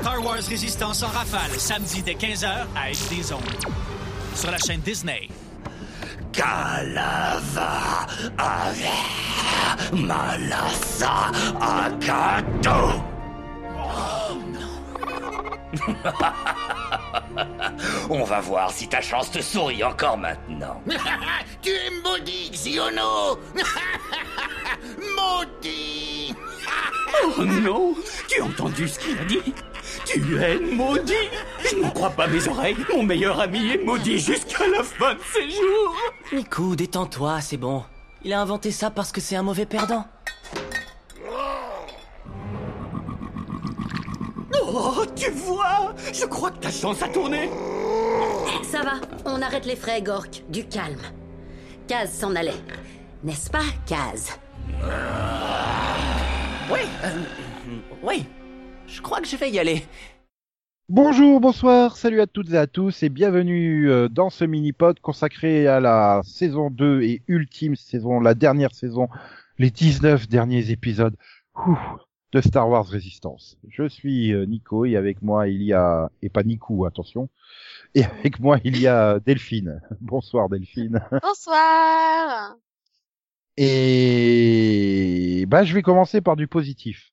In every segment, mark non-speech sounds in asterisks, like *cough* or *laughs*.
Star Wars Résistance en rafale, samedi dès 15h à Être des ondes. Sur la chaîne Disney. Calava avec Malassa Akato. *laughs* On va voir si ta chance te sourit encore maintenant. *laughs* tu es maudit, Xiono *laughs* Maudit Oh non Tu as entendu ce qu'il a dit? Tu es maudit Je n'en crois pas mes oreilles Mon meilleur ami est maudit jusqu'à la fin de ses jours Nico, détends-toi, c'est bon. Il a inventé ça parce que c'est un mauvais perdant. Oh, tu vois Je crois que ta chance a tourné Ça va, on arrête les frais, Gork. Du calme. Kaz s'en allait. N'est-ce pas, Kaz? Oui, euh, oui. Je crois que je vais y aller. Bonjour, bonsoir, salut à toutes et à tous et bienvenue euh, dans ce mini-pod consacré à la saison 2 et ultime saison, la dernière saison, les 19 derniers épisodes de Star Wars Resistance. Je suis euh, Nico et avec moi il y a, et pas Nico, attention, et avec moi il y a Delphine. *laughs* Bonsoir Delphine. Bonsoir. Et bah je vais commencer par du positif.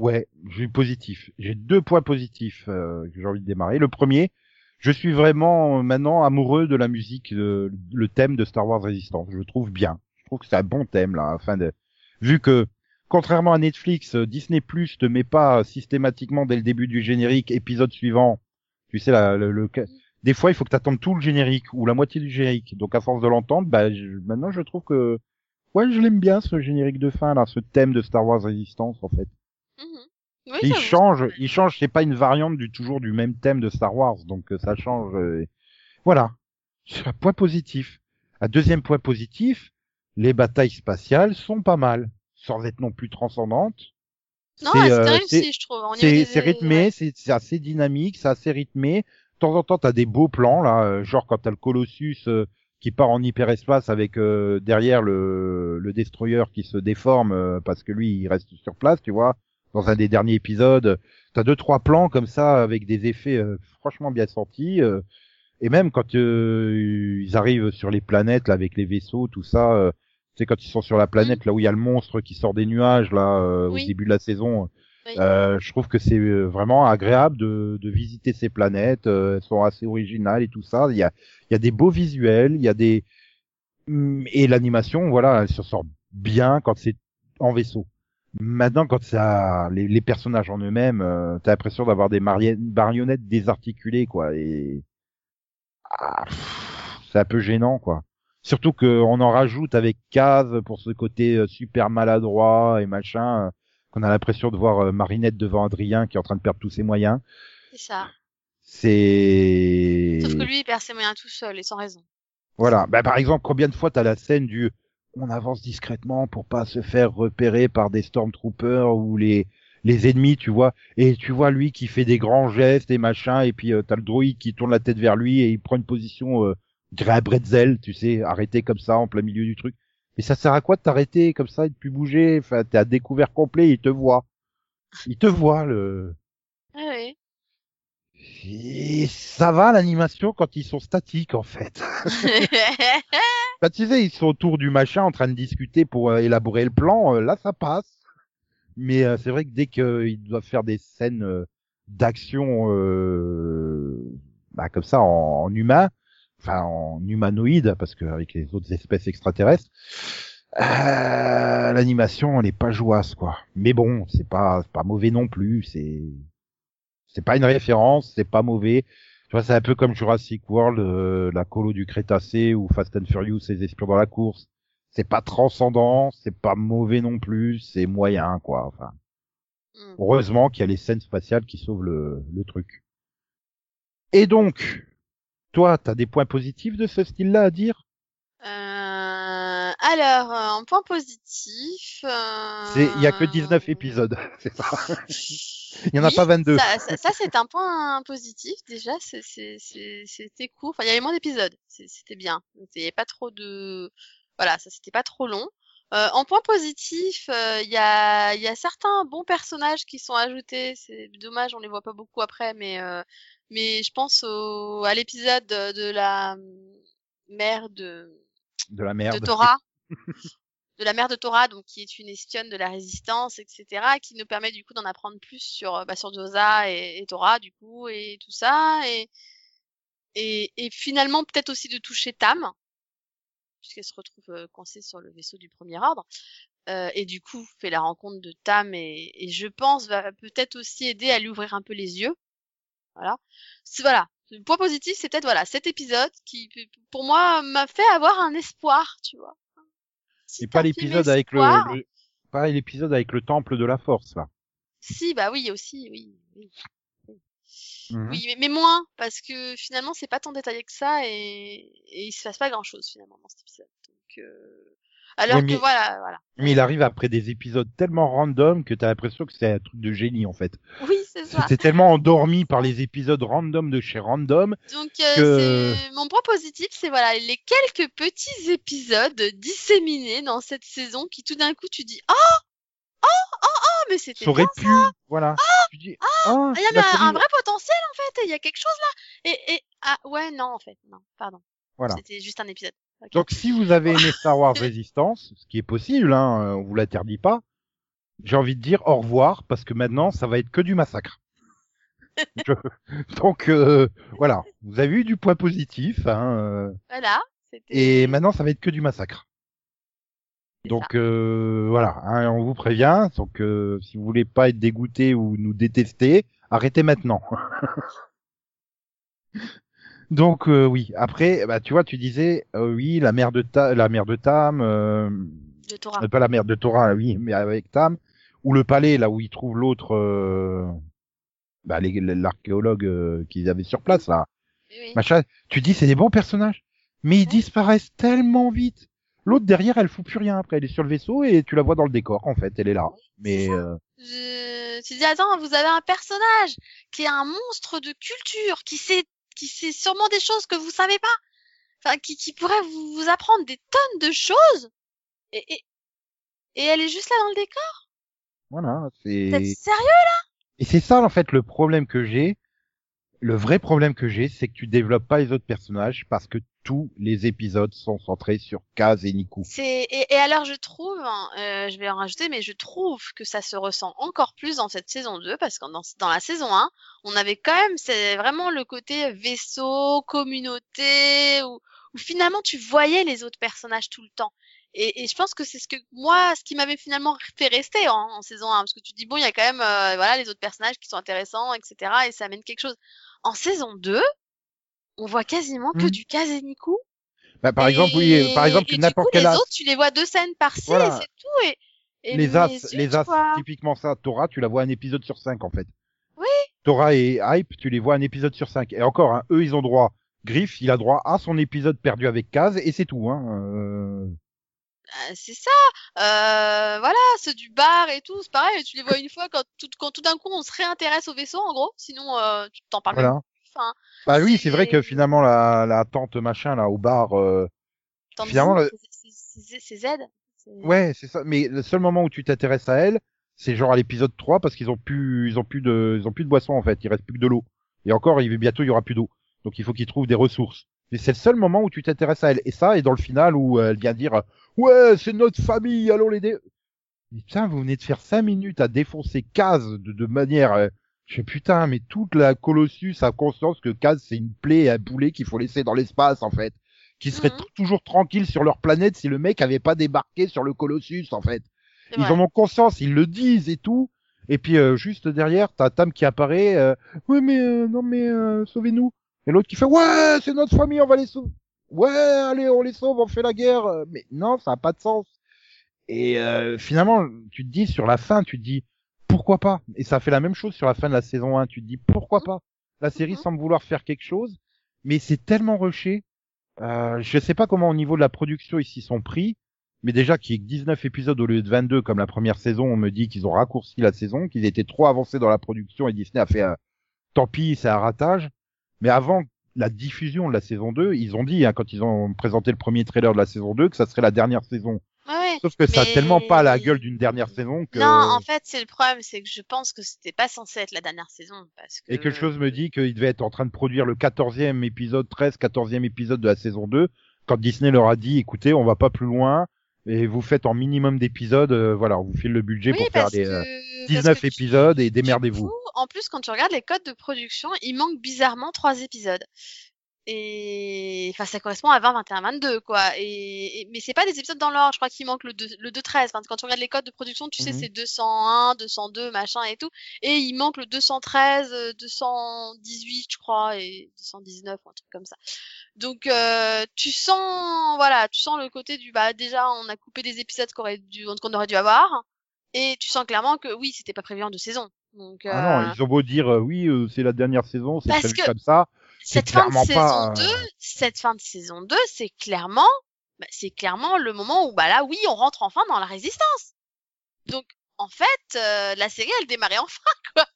Ouais, j'ai positif. J'ai deux points positifs euh, que j'ai envie de démarrer. Le premier, je suis vraiment euh, maintenant amoureux de la musique, euh, le thème de Star Wars Resistance. Je le trouve bien. Je trouve que c'est un bon thème là. Enfin, de... vu que contrairement à Netflix, euh, Disney Plus te met pas systématiquement dès le début du générique épisode suivant. Tu sais la, le, le- des fois il faut que tu attendes tout le générique ou la moitié du générique. Donc à force de l'entendre, bah je- maintenant je trouve que ouais je l'aime bien ce générique de fin là, ce thème de Star Wars Resistance en fait. Oui, Et il change, il change, c'est pas une variante du toujours du même thème de Star Wars, donc euh, ça change. euh, voilà, c'est un point positif. Un deuxième point positif, les batailles spatiales sont pas mal, sans être non plus transcendantes. Non, C'est, euh, c'est- je trouve. Au niveau C'est des- c'est rythmé, ouais. c'est assez dynamique, c'est assez rythmé. De temps en temps, t'as des beaux plans là, genre quand t'as le Colossus euh, qui part en hyperespace avec euh, derrière le, le destroyer qui se déforme euh, parce que lui il reste sur place, tu vois. Dans un des derniers épisodes, t'as deux trois plans comme ça avec des effets euh, franchement bien sentis. euh, et même quand euh, ils arrivent sur les planètes là avec les vaisseaux, tout ça. euh, tu sais quand ils sont sur la planète là où il y a le monstre qui sort des nuages là euh, Oui. au début de la saison. Oui. Euh, je trouve que c'est vraiment agréable de, de visiter ces planètes. euh, elles sont assez originales et tout ça. Il y a, il y a des beaux visuels, il y a des Hum, et l'animation, voilà, elle se sort bien quand c'est en vaisseau. Maintenant, quand ça, les, les personnages en eux-mêmes, euh, t'as l'impression d'avoir des marionnettes désarticulées, quoi. Et Ah, c'est un peu gênant, quoi. Surtout qu'on en rajoute avec Kaz pour ce côté euh, super maladroit et machin, euh, qu'on a l'impression de voir euh, Marinette devant Adrien qui est en train de perdre tous ses moyens. C'est ça. C'est. Sauf que lui, il perd ses moyens tout seul et sans raison. Voilà. Bah, par exemple, combien de fois t'as la scène du on avance discrètement pour pas se faire repérer par des stormtroopers ou les les ennemis, tu vois, et tu vois lui qui fait des grands gestes et machin, et puis euh, t'as le droïde qui tourne la tête vers lui et il prend une position euh, gré à bretzel, tu sais, arrêté comme ça en plein milieu du truc. Mais ça sert à quoi de t'arrêter comme ça et de plus bouger? Enfin, t'es à découvert complet, il te voit, il te voit le. Ah oui. Et ça va l'animation quand ils sont statiques en fait. *laughs* Bah, sais, ils sont autour du machin en train de discuter pour euh, élaborer le plan. euh, là, ça passe. Mais euh, c'est vrai que dès qu'ils doivent faire des scènes euh, d'action bah, comme ça en, humain, enfin en humanoïde, parce qu'avec les autres espèces extraterrestres, l'animation elle est pas jouasse quoi. Mais bon, c'est pas pas mauvais non plus. C'est c'est pas une référence, c'est pas mauvais. Tu vois, c'est un peu comme Jurassic World, euh, la colo du Crétacé ou Fast and Furious, les espions dans la course. C'est pas transcendant, c'est pas mauvais non plus, c'est moyen, quoi. Enfin, Hmm. heureusement qu'il y a les scènes spatiales qui sauvent le, le truc. Et donc, toi, t'as des points positifs de ce style-là à dire? Euh, alors, euh, en point positif. euh, C'est, il y a que 19 épisodes, *laughs* c'est ça. Il y en a Oui, pas 22. Ça, ça, ça, c'est un point positif déjà. c'est- c'est- c'est- C'était court. Enfin, il y avait moins d'épisodes. C'était bien. Il n'y avait pas trop de. Voilà, ça c'était pas trop long. Euh, en point positif, euh, il y, a, il y a certains bons personnages qui sont ajoutés. C'est dommage, on les voit pas beaucoup après, mais euh, mais je pense au, à l'épisode de, de la mère de De la merde. de Torah, de la mère de Torah, donc qui est une espionne de la résistance, etc., qui nous permet du coup d'en apprendre plus sur bah, sur et, et Torah du coup et tout ça et et, finalement peut-être aussi de toucher Tam puisqu'elle se retrouve euh, coincée sur le vaisseau du premier ordre euh, et du coup fait la rencontre de Tam et, je pense va peut-être aussi aider à lui ouvrir un peu les yeux. Voilà. Voilà. Le point positif c'est peut-être voilà cet épisode qui pour moi m'a fait avoir un espoir tu vois Si Et pas l'épisode avec le, espoir- le- pas l'épisode avec le temple de la force là. Si, bah oui, aussi, oui. Oui, Mhm. Oui, mais, mais moins, parce que finalement, c'est pas tant détaillé que ça et, et il se passe pas grand chose finalement dans cet épisode. Donc, euh... alors que mais- voilà, voilà. Mais il arrive après des épisodes tellement random que t'as l'impression que c'est un truc de génie en fait. Oui, c'est ça. C'était tellement endormi par les épisodes random de chez Random. Donc, euh, que- c'est mon point positif, c'est voilà les quelques petits épisodes disséminés dans cette saison qui tout d'un coup tu dis oh oh oh oh mais c'était aurait pu, voilà. tu dis, ah, Ah, il y a un vrai potentiel en fait, il y a quelque chose là. Et, et ah ouais non en fait non pardon. Voilà. C'était juste un épisode. Donc si vous avez aimé *laughs* Star Wars Resistance, ce qui est possible, hein, euh, on vous l'interdit pas, j'ai envie de dire au revoir parce que maintenant ça va être que du massacre. *laughs* Je- Donc euh, voilà, vous avez eu du point positif, hein, euh, Voilà. et maintenant ça va être que du massacre. Donc euh, voilà, hein, on vous prévient. Donc euh, si vous voulez pas être dégoûté ou nous détester, arrêtez maintenant. *laughs* Donc euh, oui, après, bah tu vois, tu disais euh, oui, la mère de Ta- la mère de Tam, euh, de Torah. euh, pas la mère de Torah, oui, mais avec Tam, ou le palais là où ils trouvent l'autre, euh, bah l'archéologue euh, qu'ils avaient sur place là, Oui, oui. machin. Tu dis c'est des bons personnages, mais ils disparaissent tellement vite. L'autre derrière, elle fout plus rien après, elle est sur le vaisseau et tu la vois dans le décor en fait, elle est là. Mais euh, Je... Tu dis attends, vous avez un personnage qui est un monstre de culture, qui sait, qui sait sûrement des choses que vous savez pas, enfin qui, qui pourrait vous, vous apprendre des tonnes de choses. Et, et, et elle est juste là dans le décor. voilà, Vous êtes c'est sérieux et c'est ça en fait le problème que j'ai. Le vrai problème que j'ai, c'est que tu développes pas les autres personnages parce que tous les épisodes sont centrés sur Kaz et et, alors je trouve, hein, euh, je vais en rajouter, mais je trouve que ça se ressent encore plus dans cette saison 2 parce que dans, la saison 1, on avait quand même c'est vraiment le côté vaisseau, communauté où, finalement tu voyais les autres personnages tout le temps. Et, je pense que c'est ce que moi, ce qui m'avait finalement fait rester en, saison 1 parce que tu dis bon, il y a quand même euh, voilà les autres personnages qui sont intéressants, etc. Et ça amène quelque chose. En saison 2, on voit quasiment que Mhm. du Kazeniku. Bah, par Et- exemple, oui, par exemple, n'importe quel les as, autres, tu les vois deux scènes par-ci Voilà. et c'est tout. Et, et les as, les as, typiquement ça, Torah, tu la vois un épisode sur cinq en fait. Oui. Torah et Hype, tu les vois un épisode sur cinq. Et encore, hein, eux, ils ont droit. Griff, il a droit à son épisode perdu avec Kaz et c'est tout. Hein. Euh, Euh, c'est ça. Euh, voilà, ceux du bar et tout, c'est pareil. Tu les vois une fois quand tout, quand tout d'un coup on se réintéresse au vaisseau, en gros. Sinon, euh, tu t'en parles Voilà. Enfin, Bah oui, c'est vrai que finalement la, la tante machin là au bar, euh, Finalement, c'est- Z. Ouais, c'est ça. Mais le seul moment où tu t'intéresses à elle, c'est genre à l'épisode 3 parce qu'ils ont plus, ils ont plus de, ils ont plus de boisson en fait. Il reste plus que de l'eau. Et encore, il bientôt il y aura plus d'eau. Donc il faut qu'ils trouvent des ressources. Mais c'est le seul moment où tu t'intéresses à elle. Et ça, et dans le final où euh, elle vient dire, ouais, c'est notre famille, allons l'aider. Mais Putain, vous venez de faire cinq minutes à défoncer de, de manière, euh, je sais putain, mais toute la Colossus a conscience que Kaz c'est une plaie et un boulet qu'il faut laisser dans l'espace en fait, qui serait Mhm. toujours tranquille sur leur planète si le mec avait pas débarqué sur le Colossus en fait. Ils vrai. en ont conscience, ils le disent et tout. Et puis euh, juste derrière, t'as Tam qui apparaît. Euh, ouais mais euh, non mais euh, sauvez-nous. Et l'autre qui fait ouais c'est notre famille, on va les sauver. Ouais allez on les sauve, on fait la guerre. Mais non ça a pas de sens. Et euh, finalement tu te dis sur la fin tu te dis pourquoi pas? Et ça fait la même chose sur la fin de la saison 1. Tu te dis pourquoi pas? La série Mhm. semble vouloir faire quelque chose, mais c'est tellement rushé. Euh, je sais pas comment au niveau de la production ils s'y sont pris. Mais déjà qu'il y ait que 19 épisodes au lieu de 22 comme la première saison, on me dit qu'ils ont raccourci la saison, qu'ils étaient trop avancés dans la production et Disney a fait euh, tant pis, c'est un ratage. Mais avant la diffusion de la saison 2, ils ont dit hein, quand ils ont présenté le premier trailer de la saison 2 que ça serait la dernière saison Ouais, ouais. Sauf que ça a tellement pas la gueule d'une dernière saison que. Non, en fait, c'est le problème, c'est que je pense que c'était pas censé être la dernière saison. Parce que... Et quelque chose me dit qu'il devait être en train de produire le 14e épisode, 13, 14e épisode de la saison 2, quand Disney leur a dit, écoutez, on va pas plus loin, et vous faites en minimum d'épisodes, euh, voilà, on vous file le budget Oui, pour faire des euh, parce 19 que tu- épisodes et du démerdez-vous. coup, en plus, quand tu regardes les codes de production, il manque bizarrement trois épisodes. Et enfin, ça correspond à 20, 21, 22, quoi. Et, et- mais c'est pas des épisodes dans l'ordre. Je crois qu'il manque le 2, le 2 13. Enfin, quand tu regardes les codes de production, tu sais, Mhm. c'est 201, 202, machin et tout. Et il manque le 213, euh, 218, je crois, et 219, ou un truc comme ça. Donc, euh, tu sens, voilà, tu sens le côté du, bah, déjà, on a coupé des épisodes qu'on aurait dû, qu'on aurait dû avoir. Et tu sens clairement que oui, c'était pas prévu en deux saisons. Donc, Ah euh, non, ils ont beau dire, euh, oui, euh, c'est la dernière saison, c'est prévu que- comme ça. C'est cette fin de saison pas, euh, 2, cette fin de saison 2, c'est clairement, bah, c'est clairement le moment où, bah là, oui, on rentre enfin dans la résistance. Donc, en fait, euh, la série, elle démarrait enfin, *laughs* quoi.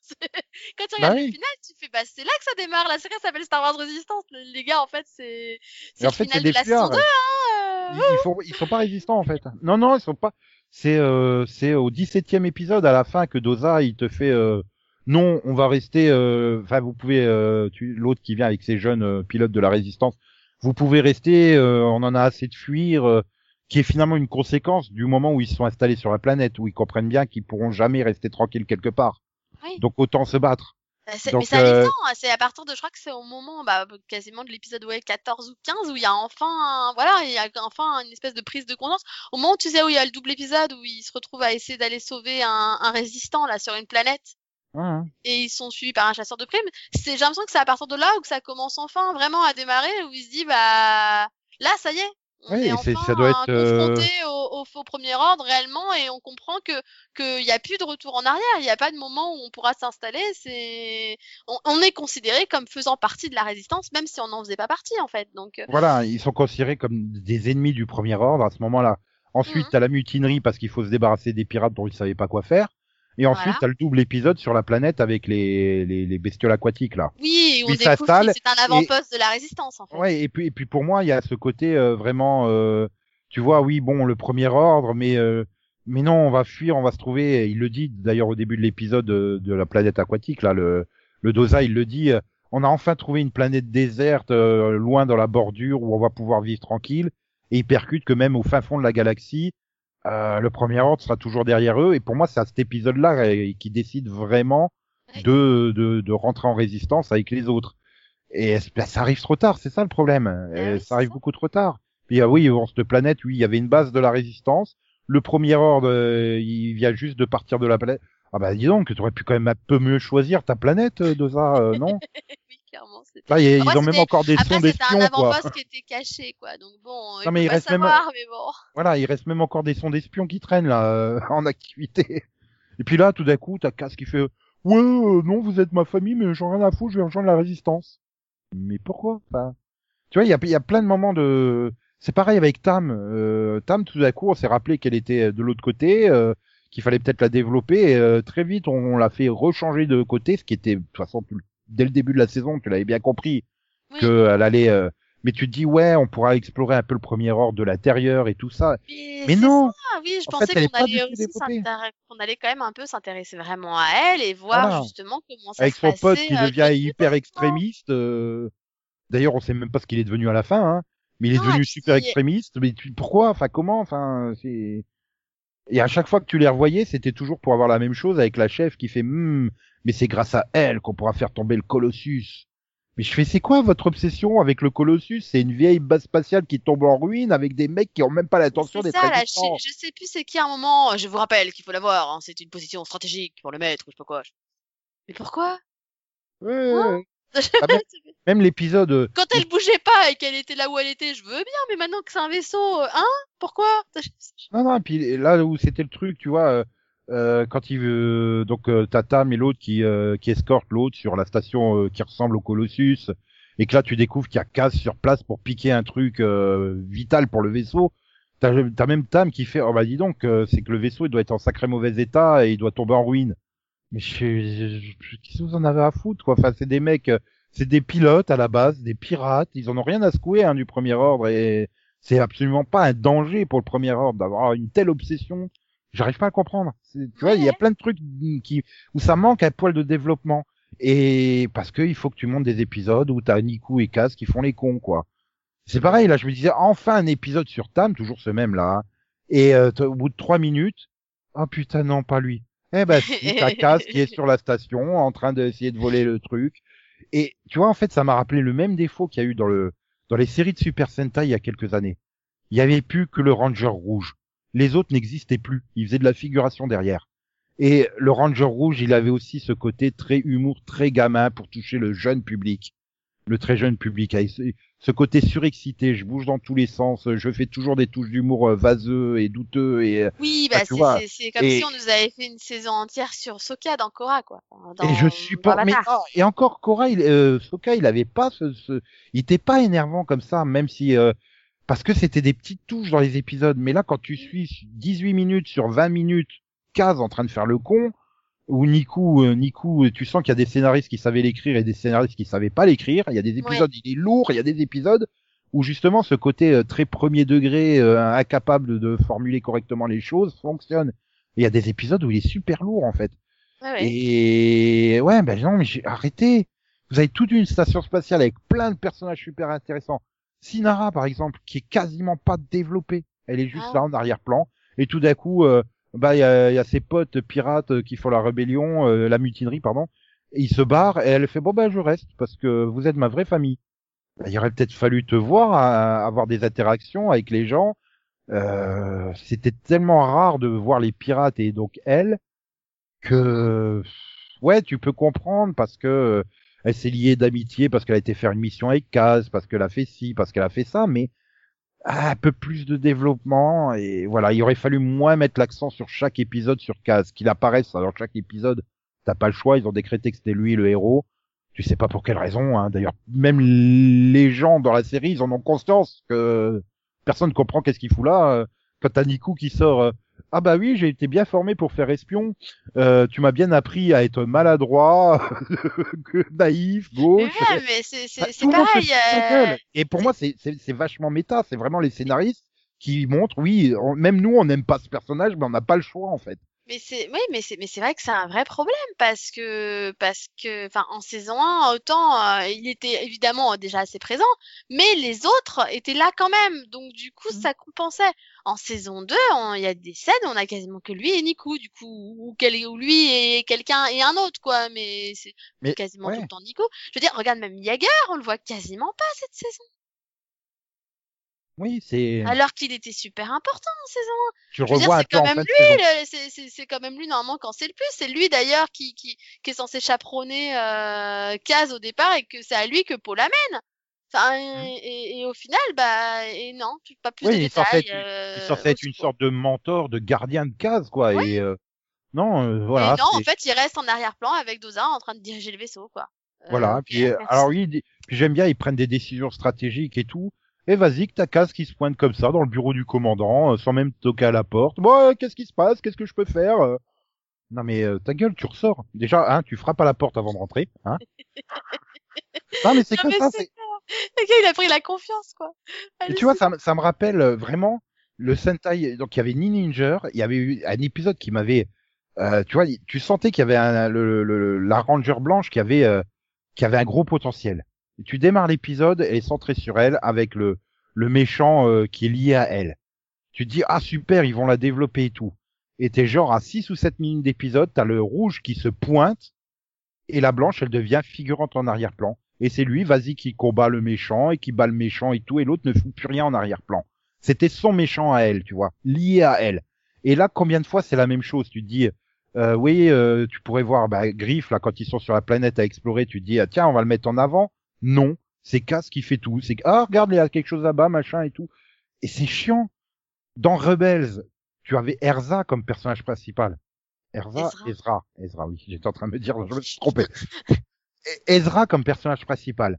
Quand tu regardes Bah le oui. final, tu fais, bah, c'est là que ça démarre. La série s'appelle Star Wars Résistance. Les gars, en fait, c'est, c'est le fait, final de la saison fuyards. 2, hein. Ils, euh. ils sont pas résistants en fait. Non, non, ils sont pas. C'est, euh, c'est au 17e épisode à la fin que Doza il te fait, euh, non, on va rester. euh, Enfin, vous pouvez, euh, l'autre qui vient avec ses jeunes euh, pilotes de la résistance, vous pouvez rester. euh, on en a assez de fuir. euh, qui est finalement une conséquence du moment où ils se sont installés sur la planète, où ils comprennent bien qu'ils pourront jamais rester tranquilles quelque part. Oui. Donc autant se battre. C'est- Donc, mais à euh, hein, c'est à partir de, je crois que c'est au moment, bah, quasiment de l'épisode ouais, 14 ou 15 où il y a enfin, voilà, il y a enfin une espèce de prise de conscience. Au moment où tu sais où il y a le double épisode où ils se retrouvent à essayer d'aller sauver un, un résistant là sur une planète Et ils sont suivis par un chasseur de primes. C'est, j'ai l'impression que c'est à partir de là où que ça commence enfin vraiment à démarrer où il se dit bah là ça y est. On Oui, est enfin ça doit être, euh, confronté au, au faux premier ordre réellement et on comprend que qu'il n'y a plus de retour en arrière. Il n'y a pas de moment où on pourra s'installer. C'est on, on est considéré comme faisant partie de la résistance, même si on n'en faisait pas partie en fait. Donc euh, Voilà, ils sont considérés comme des ennemis du premier ordre à ce moment-là. Ensuite, Mhm. t'as la mutinerie parce qu'il faut se débarrasser des pirates dont ils savaient pas quoi faire. Et ensuite, Voilà. t'as le double épisode sur la planète avec les, les, les bestioles aquatiques là. oui, on découvre que c'est un avant-poste de la résistance en fait. Ouais, et puis, et puis pour moi, il y a ce côté euh, vraiment, euh, tu vois, oui, bon, le premier ordre, mais euh, mais non, on va fuir, on va se trouver. Il le dit d'ailleurs au début de l'épisode de, de la planète aquatique là, le le Doza, il le dit. euh, on a enfin trouvé une planète déserte, euh, loin dans la bordure, où on va pouvoir vivre tranquille. Et il percute que même au fin fond de la galaxie, euh, le premier ordre sera toujours derrière eux. Et pour moi, c'est à cet épisode-là euh, qui décide vraiment de, de, de rentrer en résistance avec les autres. Et ben, ça arrive trop tard, c'est ça le problème. Euh, oui, ça c'est arrive ça. beaucoup trop tard. Puis ah oui, on cette planète, oui, il y avait une base de la résistance. Le premier ordre, euh, il vient juste de partir de la planète. Ah bah dis donc, tu aurais pu quand même un peu mieux choisir ta planète euh, de ça, euh, non? *laughs* oui, clairement. c'était- Là, il y a- Après, ils ont même encore des Après, sons c'était un d'espions, avant-poste qui était caché, quoi. Donc bon, *laughs* Non, il mais il reste même- savoir, mais bon. Voilà, il reste même encore des sons d'espions qui traînent là euh, *laughs* en activité. Et puis là, tout d'un coup, t'as Cass qui fait ouais, euh, non, vous êtes ma famille, mais j'en ai rien à foutre, je vais rejoindre la résistance. Mais pourquoi? Enfin, Tu vois, il y a, y a plein de moments de. C'est pareil avec Tam. Euh, Tam, tout d'un coup, on s'est rappelé qu'elle était de l'autre côté, euh, qu'il fallait peut-être la développer. Et, euh, très vite, on, on l'a fait rechanger de côté, ce qui était de toute façon plus- dès le début de la saison, tu l'avais bien compris, Oui. qu'elle allait. euh, Mais tu te dis ouais, on pourra explorer un peu le premier ordre de l'intérieur et tout ça. Mais, non, ça, oui, je En pensais qu'on allait aussi qu'on allait quand même un peu s'intéresser vraiment à elle et voir Voilà. justement comment ça avec se son pote qui euh, de devient hyper extrémiste. euh, D'ailleurs, on sait même pas ce qu'il est devenu à la fin, hein. Mais il est Non, devenu super extrémiste. Mais tu- pourquoi? Enfin, comment? Enfin, c'est. Et à chaque fois que tu les revoyais, c'était toujours pour avoir la même chose avec la chef qui fait Hum, mais c'est grâce à elle qu'on pourra faire tomber le Colossus. Mais je fais, c'est quoi votre obsession avec le Colossus? C'est une vieille base spatiale qui tombe en ruine avec des mecs qui ont même pas l'intention C'est d'être ça, là, je, sais- je sais plus c'est qui à un moment, je vous rappelle qu'il faut l'avoir, hein, c'est une position stratégique pour le mettre ou je sais pas quoi. Mais pourquoi? Ouais, Hein? ouais. Ah ben- *laughs* Même l'épisode, euh, Quand elle bougeait pas et qu'elle était là où elle était, je veux bien, mais maintenant que c'est un vaisseau, euh, hein? Pourquoi? Non, non, et puis là où c'était le truc, tu vois, euh, quand il veut, donc euh, t'as Tam et l'autre qui, euh, qui escorte l'autre sur la station euh, qui ressemble au Colossus, et que là tu découvres qu'il y a Cass sur place pour piquer un truc euh, vital pour le vaisseau. T'as as même Tam qui fait, oh bah dis donc, c'est que le vaisseau il doit être en sacré mauvais état et il doit tomber en ruine. Mais je, je- qu'est-ce que vous en avez à foutre quoi? Enfin c'est des mecs, c'est des pilotes à la base, des pirates, ils en ont rien à secouer hein, du premier ordre et c'est absolument pas un danger pour le premier ordre d'avoir une telle obsession. J'arrive pas à comprendre. Tu vois, il y a plein de trucs qui où ça manque un poil de développement. Et parce que il faut que tu montes des épisodes où t'as Niku et Kaz qui font les cons, quoi. C'est pareil, là, je me disais, enfin un épisode sur Tam, toujours ce même, là. hein. Et euh, au bout de trois minutes, oh putain, non, pas lui. Eh ben, si, t'as *laughs* Kaz qui est sur la station, en train d'essayer de voler le truc. Et tu vois, en fait, ça m'a rappelé le même défaut qu'il y a eu dans le dans les séries de Super Sentai il y a quelques années. Il y avait plus que le Ranger rouge. Les autres n'existaient plus. Ils faisaient de la figuration derrière. Et le Ranger rouge, il avait aussi ce côté très humour, très gamin pour toucher le jeune public. Le très jeune public. Avec ce- côté surexcité, je bouge dans tous les sens, je fais toujours des touches d'humour euh, vaseux et douteux et, euh, Oui, Ah, bah c'est comme et- si on nous avait fait une saison entière sur Soka dans Korra, quoi. Dans, et je supporte mais non, et encore Cora il euh, Soka il avait pas ce, ce il était pas énervant comme ça même si euh, parce que c'était des petites touches dans les épisodes mais là quand tu suis 18 minutes sur 20 minutes Kaz en train de faire le con ou Niku euh, Niku euh, tu sens qu'il y a des scénaristes qui savaient l'écrire et des scénaristes qui savaient pas l'écrire il y a des épisodes il est lourd il y a des épisodes où justement ce côté euh, très premier degré euh, incapable de formuler correctement les choses fonctionne il y a des épisodes où il est super lourd en fait Ouais, ouais. et ouais, ben non, mais j'ai arrêté. Vous avez toute une station spatiale avec plein de personnages super intéressants. Sinara, par exemple, qui est quasiment pas développée. Elle est juste Ah. là en arrière-plan. Et tout d'un coup, euh, bah il y a, y a ses potes pirates euh, qui font la rébellion, euh, la mutinerie, pardon. Et ils se barrent et elle fait bon ben je reste parce que vous êtes ma vraie famille. Ben, il aurait peut-être fallu te voir, à- avoir des interactions avec les gens. Euh, C'était tellement rare de voir les pirates et donc elle que ouais, tu peux comprendre parce que elle s'est liée d'amitié, parce qu'elle a été faire une mission avec Kaz, parce qu'elle a fait ci, parce qu'elle a fait ça, mais un peu plus de développement et voilà, il aurait fallu moins mettre l'accent sur chaque épisode sur Kaz, qu'il apparaisse dans chaque épisode. T'as pas le choix, ils ont décrété que c'était lui le héros. Tu sais pas pour quelle raison, hein. D'ailleurs, même les gens dans la série, ils en ont conscience que personne comprend qu'est-ce qu'il fout là. Quand t'as Niku qui sort, euh, ah bah oui, j'ai été bien formé pour faire espion. Euh, tu m'as bien appris à être maladroit, *laughs* naïf, Mais gauche. ouais, mais c'est Bah, pareil. euh. Et pour moi, c'est vachement méta. C'est vraiment les scénaristes qui montrent, oui, on- même nous, on n'aime pas ce personnage, mais on n'a pas le choix en fait. Mais c'est oui, mais c'est mais c'est vrai que c'est un vrai problème parce que parce que enfin en saison 1 autant euh, il était évidemment déjà assez présent, mais les autres étaient là quand même. Donc du coup Mmh. ça compensait. En saison 2, on- il y a des scènes où on a quasiment que lui et Niku du coup ou quel ou lui et quelqu'un et un autre quoi, mais c'est quasiment ouais. tout le temps Niku. Je veux dire regarde même Yager, on le voit quasiment pas cette saison Oui, c'est. alors qu'il était super important en saison Tu je veux dire, revois c'est quand en même lui, le- c'est- quand même lui normalement quand c'est le plus. C'est lui d'ailleurs qui, qui, qui est censé chaperonner euh, Kaz au départ et que c'est à lui que Paul amène. Enfin, et, et- et au final, bah, et non, tu- pas plus Oui, de il détails. euh, Il au être une sorte de mentor, de gardien de case, quoi. Et euh, non, euh, voilà. et non, en fait, il reste en arrière-plan avec Doza en train de diriger le vaisseau, quoi. Voilà. Puis, euh, merci. alors oui, puis j'aime bien, ils prennent des décisions stratégiques et tout. Et vas-y, que ta case qui se pointe comme ça dans le bureau du commandant, euh, sans même toquer à la porte. Bon, euh, qu'est-ce qui se passe? Qu'est-ce que je peux faire euh? Non mais euh, ta gueule, tu ressors. Déjà, hein, tu frappes à la porte avant de rentrer. Hein *laughs* non mais c'est comme ça. c'est Le gars, il a pris la confiance, quoi. Et tu vois, ça, me- ça me rappelle vraiment le Sentai. Donc, il y avait Ninja, il y avait eu un épisode qui m'avait, euh, tu vois, tu sentais qu'il y avait un, le, le- la Ranger blanche qui avait, euh, qui avait un gros potentiel. Et tu démarres l'épisode, elle est centrée sur elle avec le, le méchant euh, qui est lié à elle. Tu te dis ah super, ils vont la développer et tout. Et t'es genre à 6 ou 7 minutes d'épisode, t'as le rouge qui se pointe et la blanche, elle devient figurante en arrière-plan. Et c'est lui, vas-y, qui combat le méchant et qui bat le méchant et tout, et l'autre ne fout plus rien en arrière-plan. C'était son méchant à elle, tu vois, lié à elle. Et là, combien de fois c'est la même chose? Tu te dis, euh, oui, euh, tu pourrais voir bah, Griff là quand ils sont sur la planète à explorer, tu te dis, ah, tiens, on va le mettre en avant. Non, c'est Cass qui fait tout. C'est ah regarde, il y a quelque chose là-bas, machin et tout. Et c'est chiant. Dans Rebels, tu avais Erza comme personnage principal. Erza, Ezra. Ezra, Ezra, oui, j'étais en train de me dire, je me suis trompé. *laughs* Et- Ezra comme personnage principal.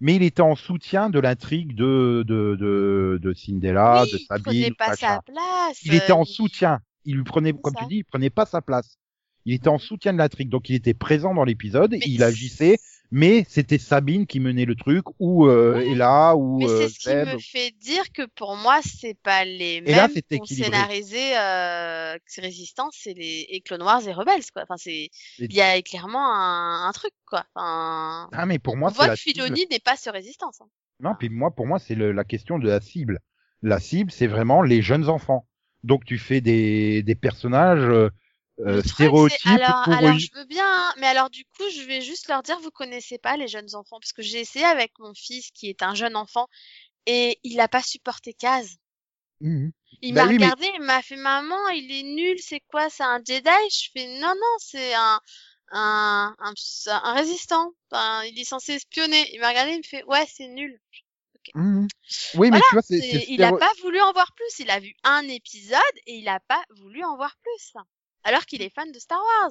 Mais il était en soutien de l'intrigue de, de, de, de Cinderella, oui, de il Sabine, prenait pas sa place. Il était en euh, soutien. Il lui prenait, comme ça. tu dis, il prenait pas sa place. Il était en soutien de l'intrigue, donc il était présent dans l'épisode, Mais il agissait, mais c'était Sabine qui menait le truc, ou euh. Ella, ou Mais euh, c'est ce qui me fait dire que pour moi, c'est pas les mêmes ont équilibré. scénarisé euh, Résistance et les et Clone Wars et Rebels, quoi. Enfin, c'est, il y a clairement un, un truc, quoi. Enfin, Ah mais pour moi on voit que. Filoni n'est pas sur Résistance. hein. Non, puis moi, pour moi, c'est la question de la cible. La cible, c'est vraiment les jeunes enfants. Donc tu fais des, des personnages euh, stéréotypes alors, pour alors une- je veux bien, hein, mais alors du coup, je vais juste leur dire, vous connaissez pas les jeunes enfants, parce que j'ai essayé avec mon fils qui est un jeune enfant et il a pas supporté Kaz. Mhm. Il Bah m'a oui, mais- regardé, il m'a fait maman, il est nul, c'est quoi, c'est un Jedi? Je fais non non, c'est un un un, un résistant. Enfin, il est censé espionner. Il m'a regardé, il me fait ouais, c'est nul. Mhm. Oui, mais Voilà, tu vois, Il a stéréo- pas voulu en voir plus. Il a vu un épisode et il a pas voulu en voir plus. Alors qu'il est fan de Star Wars.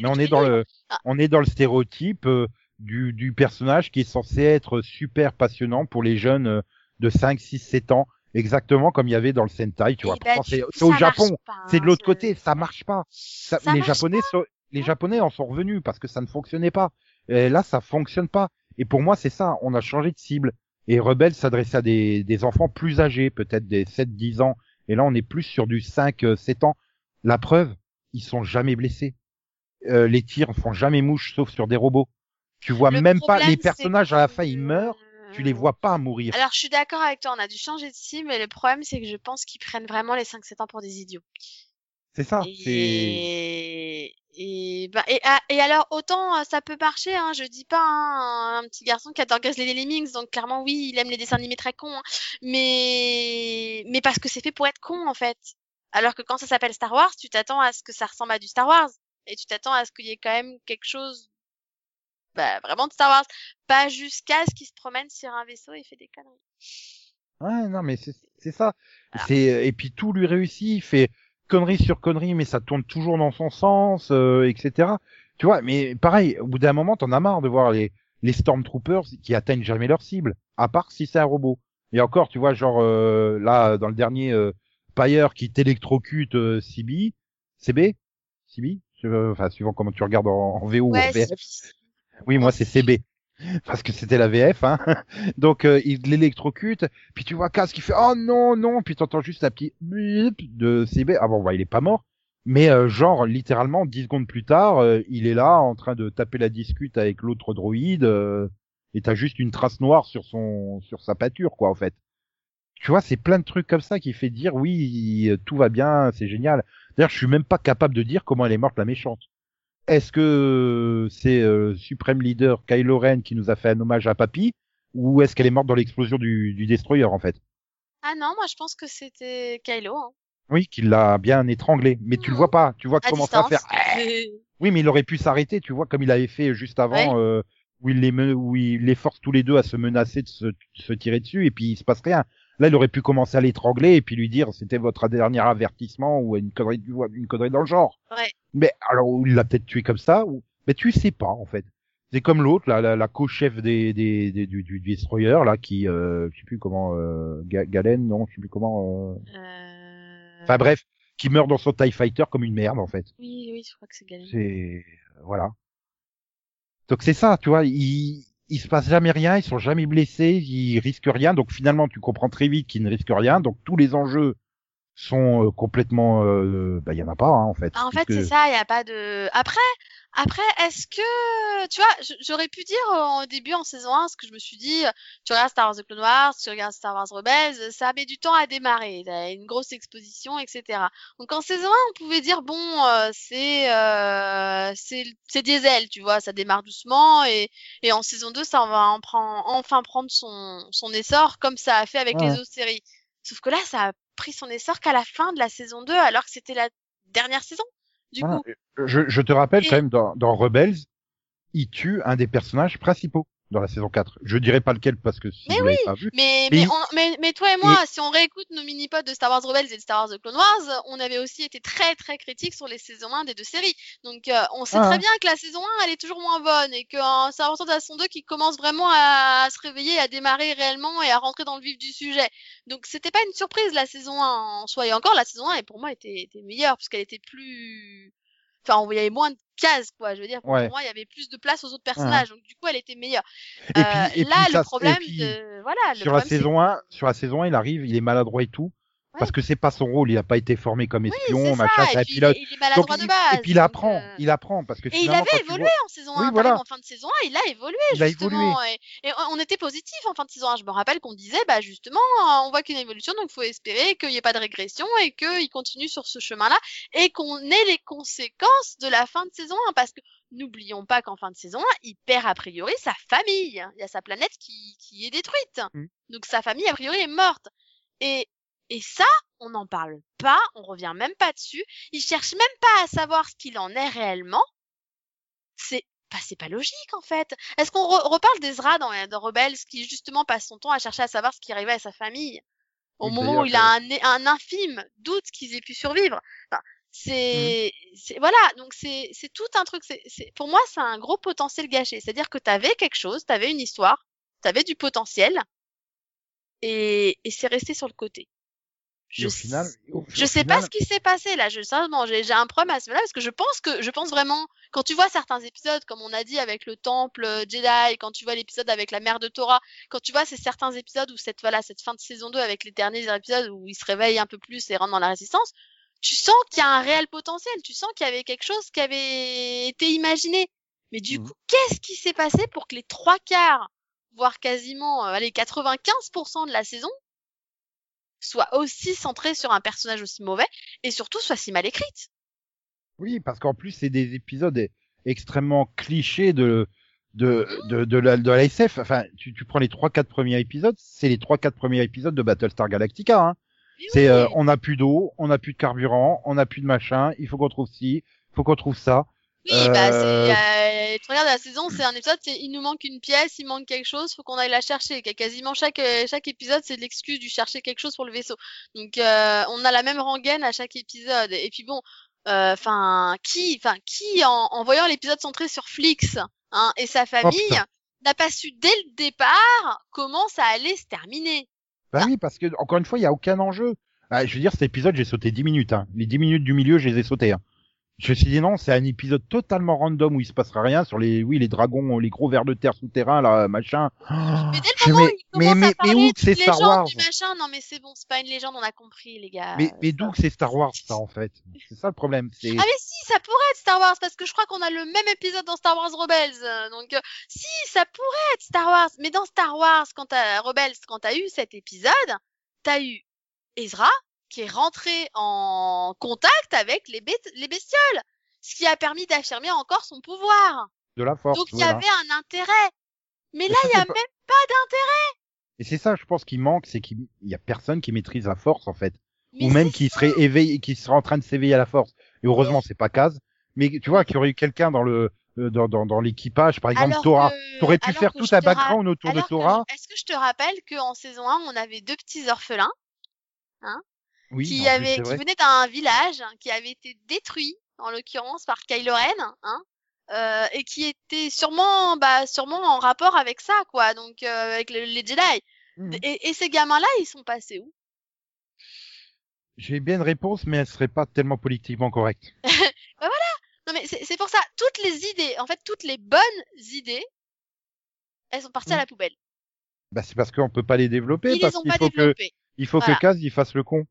Mais on est dans le, Ah. on est dans le stéréotype euh, du, du personnage qui est censé être super passionnant pour les jeunes euh, de 5, 6, 7 ans, exactement comme il y avait dans le Sentai, tu vois. Bah, Pourtant, du c'est au Japon, pas, c'est de hein, l'autre côté, ça marche pas. Ça- Ça les marche Japonais, sont- les Japonais en sont revenus parce que ça ne fonctionnait pas. Et là, ça fonctionne pas. Et pour moi, c'est ça. On a changé de cible. Et Rebelle s'adressait à des, des enfants plus âgés, peut-être des 7, 10 ans. Et là, on est plus sur du 5, euh, 7 ans. La preuve, ils sont jamais blessés. Euh, les tirs font jamais mouche, sauf sur des robots. Tu vois Le même pas les personnages à la fin, ils meurent. Tu les vois pas mourir. Alors, je suis d'accord avec toi, on a dû changer de cible, mais le problème, c'est que je pense qu'ils prennent vraiment les 5-7 ans pour des idiots. C'est ça. C'est Et, et, bah, et, ah, et alors, autant euh, ça peut marcher, hein, je dis pas, hein, un petit garçon qui adore Grizzly les Lemmings, donc clairement, oui, il aime les dessins animés très cons, hein, mais, mais parce que c'est fait pour être con, en fait. Alors que quand ça s'appelle Star Wars, tu t'attends à ce que ça ressemble à du Star Wars. Et tu t'attends à ce qu'il y ait quand même quelque chose, bah, vraiment de Star Wars. Pas jusqu'à ce qu'il se promène sur un vaisseau et fait des conneries. Ouais, non, mais c'est ça. Voilà. C'est et puis tout lui réussit. Il fait connerie sur connerie, mais ça tourne toujours dans son sens, euh, etc. Tu vois, mais pareil, au bout d'un moment, t'en as marre de voir les les Stormtroopers qui atteignent jamais leur cible, à part si c'est un robot. Et encore, tu vois, genre euh, là dans le dernier euh, Pyre qui t'électrocute euh, CB, CB, CB, enfin suivant comment tu regardes en, en VO ou en Ouais, VF. Oui, moi c'est CB. Parce que c'était la VF, hein. *laughs* Donc euh, il l'électrocute, puis tu vois Kaz qui fait oh non non, puis t'entends juste la petite de CB. Ah bon, bah, il est pas mort, mais euh, genre littéralement dix secondes plus tard, euh, il est là en train de taper la discute avec l'autre droïde, euh, et t'as juste une trace noire sur son sur sa pâture quoi en fait. Tu vois, c'est plein de trucs comme ça qui fait dire oui tout va bien, c'est génial. D'ailleurs, je suis même pas capable de dire comment elle est morte la méchante. Est-ce que c'est euh, Supreme Leader Kylo Ren qui nous a fait un hommage à Papy ou est-ce qu'elle est morte dans l'explosion du, du Destroyer en fait? Ah non, moi je pense que c'était Kylo. Hein. Oui, qu'il l'a bien étranglé, mais tu le vois pas, tu vois comment ça faire. *laughs* Oui, mais il aurait pu s'arrêter, tu vois, comme il avait fait juste avant, euh, où il les me- où il les force tous les deux à se menacer de se, de se tirer dessus et puis il se passe rien. Là, il aurait pu commencer à l'étrangler et puis lui dire c'était votre dernier avertissement ou une connerie, une connerie dans le genre. Ouais. Mais alors, il l'a peut-être tué comme ça, ou mais tu sais pas en fait. C'est comme l'autre, là, la, la co-chef des, des, des- du, du destroyer là, qui, euh, je sais plus comment, euh, Ga- Galen, non, je sais plus comment. euh, Euh... Enfin bref, qui meurt dans son Tie Fighter comme une merde en fait. Oui, oui, je crois que c'est Galen. C'est voilà. Donc c'est ça, tu vois, il il se passe jamais rien, ils sont jamais blessés, ils risquent rien. Donc finalement, tu comprends très vite qu'ils ne risquent rien. Donc tous les enjeux sont euh, complètement, euh, bah il y en a pas hein, en fait. Ah, en fait, c'est ça, il n'y a pas de... Après, après, est-ce que... Tu vois, j'aurais pu dire euh, au début, en saison 1, ce que je me suis dit, euh, tu regardes Star Wars The Clone Wars, tu regardes Star Wars Rebels, euh, ça met du temps à démarrer, t'as une grosse exposition, etc. Donc en saison 1, on pouvait dire, bon, euh, c'est euh, c'est c'est diesel, tu vois, ça démarre doucement, et, et en saison 2, ça va en prend, enfin prendre son, son essor, comme ça a fait avec Ouais. les autres séries. Sauf que là, ça a pris son essor qu'à la fin de la saison 2, alors que c'était la dernière saison. Du Voilà. coup, Je, je te rappelle Et- quand même dans, dans Rebels, il tue un des personnages principaux dans la saison 4. Je dirais pas lequel parce que si Mais vous pas vu. Mais, Mais mais, on- mais, mais toi et moi, si on réécoute nos mini-pods de Star Wars Rebels et de Star Wars The Clone Wars, on avait aussi été très très critiques sur les saisons 1 des deux séries. Donc euh, on sait Ah. très bien que la saison 1, elle est toujours moins bonne et que c'est à partir de la saison 2 qui commence vraiment à, à se réveiller, à démarrer réellement et à rentrer dans le vif du sujet. Donc c'était pas une surprise la saison 1 en soi. Et encore, la saison 1, et pour moi, était, était meilleure puisqu'elle était plus enfin, on voyait moins de cases, quoi. Je veux dire, pour Ouais. moi, il y avait plus de place aux autres personnages, donc du coup, elle était meilleure. Et puis, Euh, et là, puis le ça- problème puis, de, voilà, sur la problème, saison 1, sur la saison 1, il arrive, il est maladroit et tout. Parce que c'est pas son rôle, il a pas été formé comme Oui, espion, c'est machin, c'est un pilote. il, il est maladroit Donc, de base. et puis il apprend, euh, il apprend parce que Et il avait évolué vois- en saison Oui, 1, voilà. en fin de saison 1, il a évolué Il a justement. Et, et on était positif en fin de saison 1. Je me rappelle qu'on disait, bah justement, euh, on voit qu'une évolution, donc il faut espérer qu'il n'y ait pas de régression et qu'il continue sur ce chemin-là et qu'on ait les conséquences de la fin de saison 1. Parce que n'oublions pas qu'en fin de saison 1, il perd a priori sa famille. Il y a sa planète qui, qui est détruite. Mm. Donc sa famille a priori est morte. Et, et ça, on n'en parle pas, on revient même pas dessus. Il cherche même pas à savoir ce qu'il en est réellement. C'est bah, c'est pas logique en fait. Est-ce qu'on re- reparle d'Ezra dans, dans Rebels qui justement passe son temps à chercher à savoir ce qui arrivait à sa famille? Au Oui, moment où il a un, un infime doute qu'ils aient pu survivre. Enfin, c'est c'est- voilà donc c'est c'est tout un truc. C'est c'est pour moi c'est un gros potentiel gâché. C'est-à-dire que t'avais quelque chose, t'avais une histoire, t'avais du potentiel et et c'est resté sur le côté. Et au final, au- Je au sais final, pas ce qui s'est passé là. Je sérieusement, j'ai un problème à ce moment-là parce que je pense que je pense vraiment quand tu vois certains épisodes comme on a dit avec le temple euh, Jedi, quand tu vois l'épisode avec la mère de Torah, quand tu vois ces certains épisodes où cette voilà cette fin de saison 2 avec les derniers épisodes où il se réveille un peu plus et rentre dans la résistance, tu sens qu'il y a un réel potentiel. Tu sens qu'il y avait quelque chose qui avait été imaginé. Mais du Mhm. coup, qu'est-ce qui s'est passé pour que les trois quarts, voire quasiment euh, allez 95% de la saison soit aussi centrée sur un personnage aussi mauvais et surtout soit si mal écrite. Oui, parce qu'en plus, c'est des épisodes e- extrêmement clichés de, de, de, de, la, de la SF. Enfin, tu, tu prends les trois, quatre premiers épisodes, c'est les trois, quatre premiers épisodes de Battlestar Galactica, hein. C'est, euh, on n'a plus d'eau, on n'a plus de carburant, on n'a plus de machin, il faut qu'on trouve ci, il faut qu'on trouve ça. Oui, bah euh, c'est euh, tu regardes la saison, c'est un épisode, c'est il nous manque une pièce, il manque quelque chose, faut qu'on aille la chercher. Qu- Quasiment chaque euh, chaque épisode, c'est l'excuse du chercher quelque chose pour le vaisseau. Donc euh, on a la même rengaine à chaque épisode. Et puis bon, enfin qui, enfin qui en, en voyant l'épisode centré sur Flix hein, et sa famille putain. n'a pas su dès le départ comment ça allait se terminer. Bah oui, parce que, encore une fois, il y a aucun enjeu. Ah, je veux dire, cet épisode, j'ai sauté 10 minutes, hein. Les 10 minutes du milieu, je les ai sautés, hein. Je me suis dit non, c'est un épisode totalement random où il se passera rien sur les, oui, les dragons, les gros vers de terre souterrains, là, machin. Mais dès le moment où mais- mais- où c'est Star Wars du machin, non mais c'est bon, c'est pas une légende, on a compris les gars. Mais, mais d'où que c'est Star Wars, *laughs* ça, en fait? C'est ça le problème. C'est, Ah mais si, ça pourrait être Star Wars parce que je crois qu'on a le même épisode dans Star Wars Rebels. euh, Donc euh, si, ça pourrait être Star Wars. Mais dans Star Wars, quand t'as Rebels, quand t'as eu cet épisode, t'as eu Ezra qui est rentré en contact avec les, les bestioles, ce qui a permis d'affirmer encore son pouvoir. de la force. Donc il y avait un intérêt. Mais là, il y a pas- même pas d'intérêt. Et c'est ça, je pense, qui manque, c'est qu'il y a personne qui maîtrise la force, en fait. Mais Ou même qui serait éveillé, qui serait en train de s'éveiller à la force. Et heureusement, c'est pas Kaz. Mais tu vois, qu'il y aurait eu quelqu'un dans le, euh, dans, dans, dans l'équipage, par exemple, Alors que- T'aurais pu faire tout un ra- background autour de alors je- Est-ce que je te rappelle qu'en saison 1, on avait deux petits orphelins Oui, qui, plus, avait, qui vrai. venaient d'un village hein, qui avait été détruit, en l'occurrence par Kylo Ren, hein, euh, et qui était sûrement, bah, sûrement en rapport avec ça, quoi, donc euh, avec le- les Jedi. Mhm. Et, et ces gamins-là, ils sont passés où? J'ai bien une réponse, mais elle serait pas tellement politiquement correcte. *laughs* Non, mais c'est pour ça, toutes les idées, en fait, toutes les bonnes idées, elles sont parties à Mhm. la poubelle. Bah, c'est parce qu'on peut pas les développer, Ils parce qu'il pas faut que, il faut Voilà. que Kaz, il fasse le con.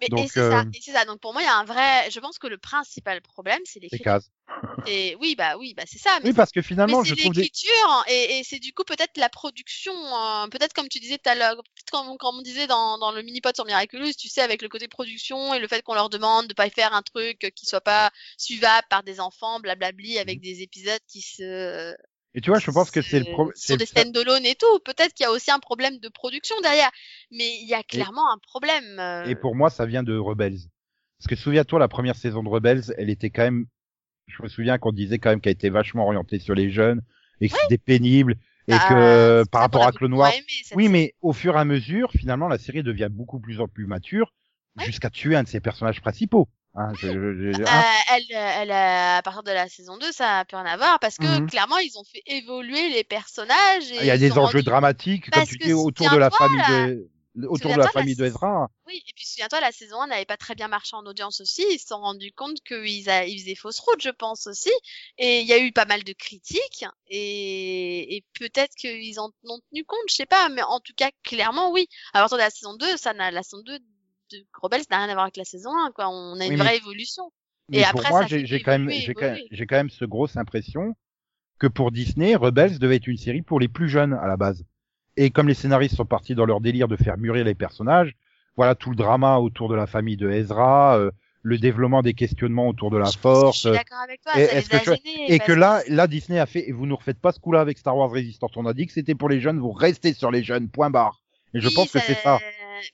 Mais, et Donc, c'est ça, euh, et c'est ça. Donc pour moi, il y a un vrai. Je pense que le principal problème, c'est l'écriture. Kaz. *laughs* Et oui, bah oui, bah c'est ça. Mais Oui, parce que finalement, mais je trouve des... l'écriture et, et c'est du coup peut-être la production, euh, peut-être comme tu disais tout à l'heure, peut-être comme, comme on disait dans, dans le mini-pod sur Miraculous, tu sais, avec le côté production et le fait qu'on leur demande de pas faire un truc qui soit pas suivable par des enfants, blablabli, avec des épisodes qui se... Et tu vois, je pense que c'est le problème. Sur des stand-alone et tout. Peut-être qu'il y a aussi un problème de production derrière. Mais il y a clairement un problème. euh, Et pour moi, ça vient de Rebels. Parce que souviens-toi, la première saison de Rebels, elle était quand même, je me souviens qu'on disait quand même qu'elle était vachement orientée sur les jeunes et que c'était pénible et bah, que par rapport à Clone Wars. Oui, mais au fur et à mesure, finalement, la série devient beaucoup plus en plus mature Ouais. jusqu'à tuer un de ses personnages principaux. Hein, je- je- je- Euh, elle, elle, a- à partir de la saison 2, ça a plus rien à voir parce que Mhm. clairement, ils ont fait évoluer les personnages. et Il y a des enjeux dramatiques, comme tu dis, autour de la famille là, de... autour de la la famille de Ezra. Oui, et puis souviens-toi, la saison 1 n'avait pas très bien marché en audience aussi. Ils se sont rendus compte qu'ils a- ils faisaient fausse route, je pense aussi. Et il y a eu pas mal de critiques. Et, et peut-être qu'ils en ont tenu compte, je sais pas. Mais en tout cas, clairement, oui. À partir de la saison 2, ça n'a, la saison 2 de Rebels n'a rien à voir avec la saison 1, quoi. On a une Oui, vraie évolution. Mais Et pour après, moi, j'ai quand même, j'ai quand même, quand ce grosse impression que pour Disney, Rebels devait être une série pour les plus jeunes à la base. Et comme les scénaristes sont partis dans leur délire de faire mûrir les personnages, voilà tout le drama autour de la famille de Ezra, euh, le développement des questionnements autour de la Je pense que force. Je suis d'accord avec toi. et ça les a que tu- gênés Et que là, là, Disney a fait, et vous nous refaites pas ce coup-là avec Star Wars Resistance. On a dit que c'était pour les jeunes, vous restez sur les jeunes, point barre. Et je pense que c'est ça.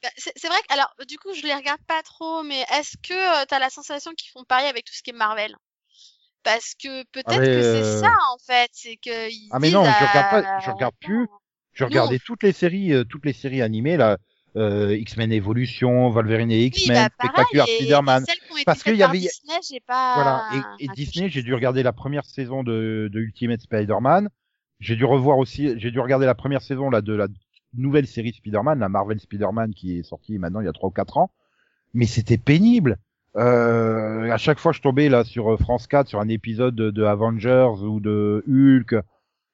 Bah, c'est vrai que, alors, du coup, je les regarde pas trop, mais est-ce que euh, t'as la sensation qu'ils font pareil avec tout ce qui est Marvel? Parce que peut-être Ah, mais, que c'est euh, ça, en fait, c'est que ils Ah mais non, je regarde pas, je regarde plus. Je regardais toutes les séries, euh, toutes les séries animées là, euh, X-Men Evolution, Wolverine et Oui, X-Men, bah, pareil, Spectacular Spider-Man. Parce qu'il y avait- Disney, j'ai pas. Voilà. Et. Disney, j'ai dû regarder la première saison de, de Ultimate Spider-Man. J'ai dû revoir aussi, j'ai dû regarder la première saison là de la nouvelle série Spider-Man, la Marvel Spider-Man qui est sortie maintenant il y a trois ou quatre ans. Mais c'était pénible. Euh, à chaque fois, je tombais là sur euh, France 4 sur un épisode de, Avengers ou de Hulk,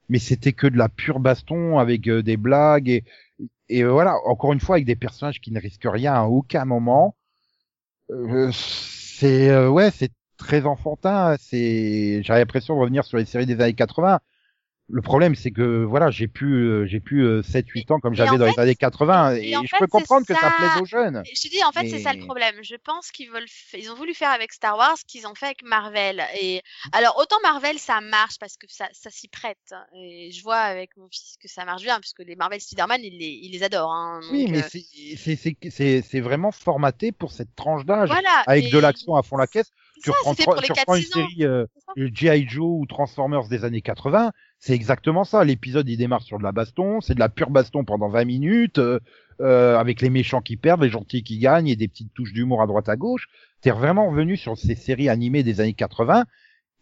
mais c'était que de la pure baston avec euh, des blagues et, et euh, voilà, encore une fois avec des personnages qui ne risquent rien à aucun moment. Euh, c'est ouais, c'est très enfantin. C'est j'ai l'impression de revenir sur les séries des années 80. Le problème, c'est que voilà, j'ai plus euh, j'ai plus euh, 7 8 ans comme j'avais dans fait- les années 80 et et, je fait, peux comprendre que ça ça. plaise aux jeunes. Je te dis, en fait, c'est ça le problème. Je pense qu'ils veulent, ils ont voulu faire avec Star Wars ce qu'ils ont fait avec Marvel. Et alors, autant Marvel, ça marche parce que ça, ça s'y prête. Et je vois avec mon fils que ça marche bien, puisque les Marvel Spider-Man, il les, il les adore. Hein. Oui, mais euh, c'est c'est c'est c'est c'est vraiment formaté pour cette tranche d'âge voilà. avec Et de l'action à fond la caisse. Tu reprends, tu reprends une 4-6 ans. série euh, euh, G.I. Joe ou Transformers des années 80, c'est exactement ça. L'épisode, il démarre sur de la baston, c'est de la pure baston pendant 20 minutes, euh, euh, avec les méchants qui perdent, les gentils qui gagnent et des petites touches d'humour à droite à gauche. T'es vraiment revenu sur ces séries animées des années 80.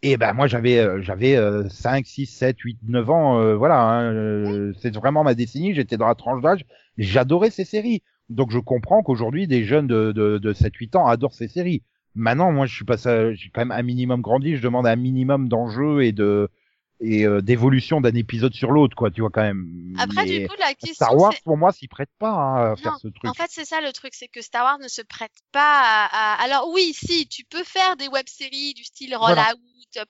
Et ben moi j'avais euh, j'avais euh, 5, 6, 7, 8, 9 ans, euh, voilà, hein, c'est vraiment ma décennie, j'étais dans la tranche d'âge, j'adorais ces séries. Donc je comprends qu'aujourd'hui des jeunes de, de, de 7, 8 ans adorent ces séries. Maintenant, moi, je suis passé, j'ai quand même un minimum grandi. Je demande un minimum d'enjeux et de et euh, d'évolution d'un épisode sur l'autre, quoi. Tu vois quand même. Après, Mais du coup, la question, Star Wars, pour moi, s'y prête pas hein, à faire ce truc. En fait, c'est ça le truc, c'est que Star Wars ne se prête pas à, à- Alors oui, si, tu peux faire des web-séries du style Voilà. Rollout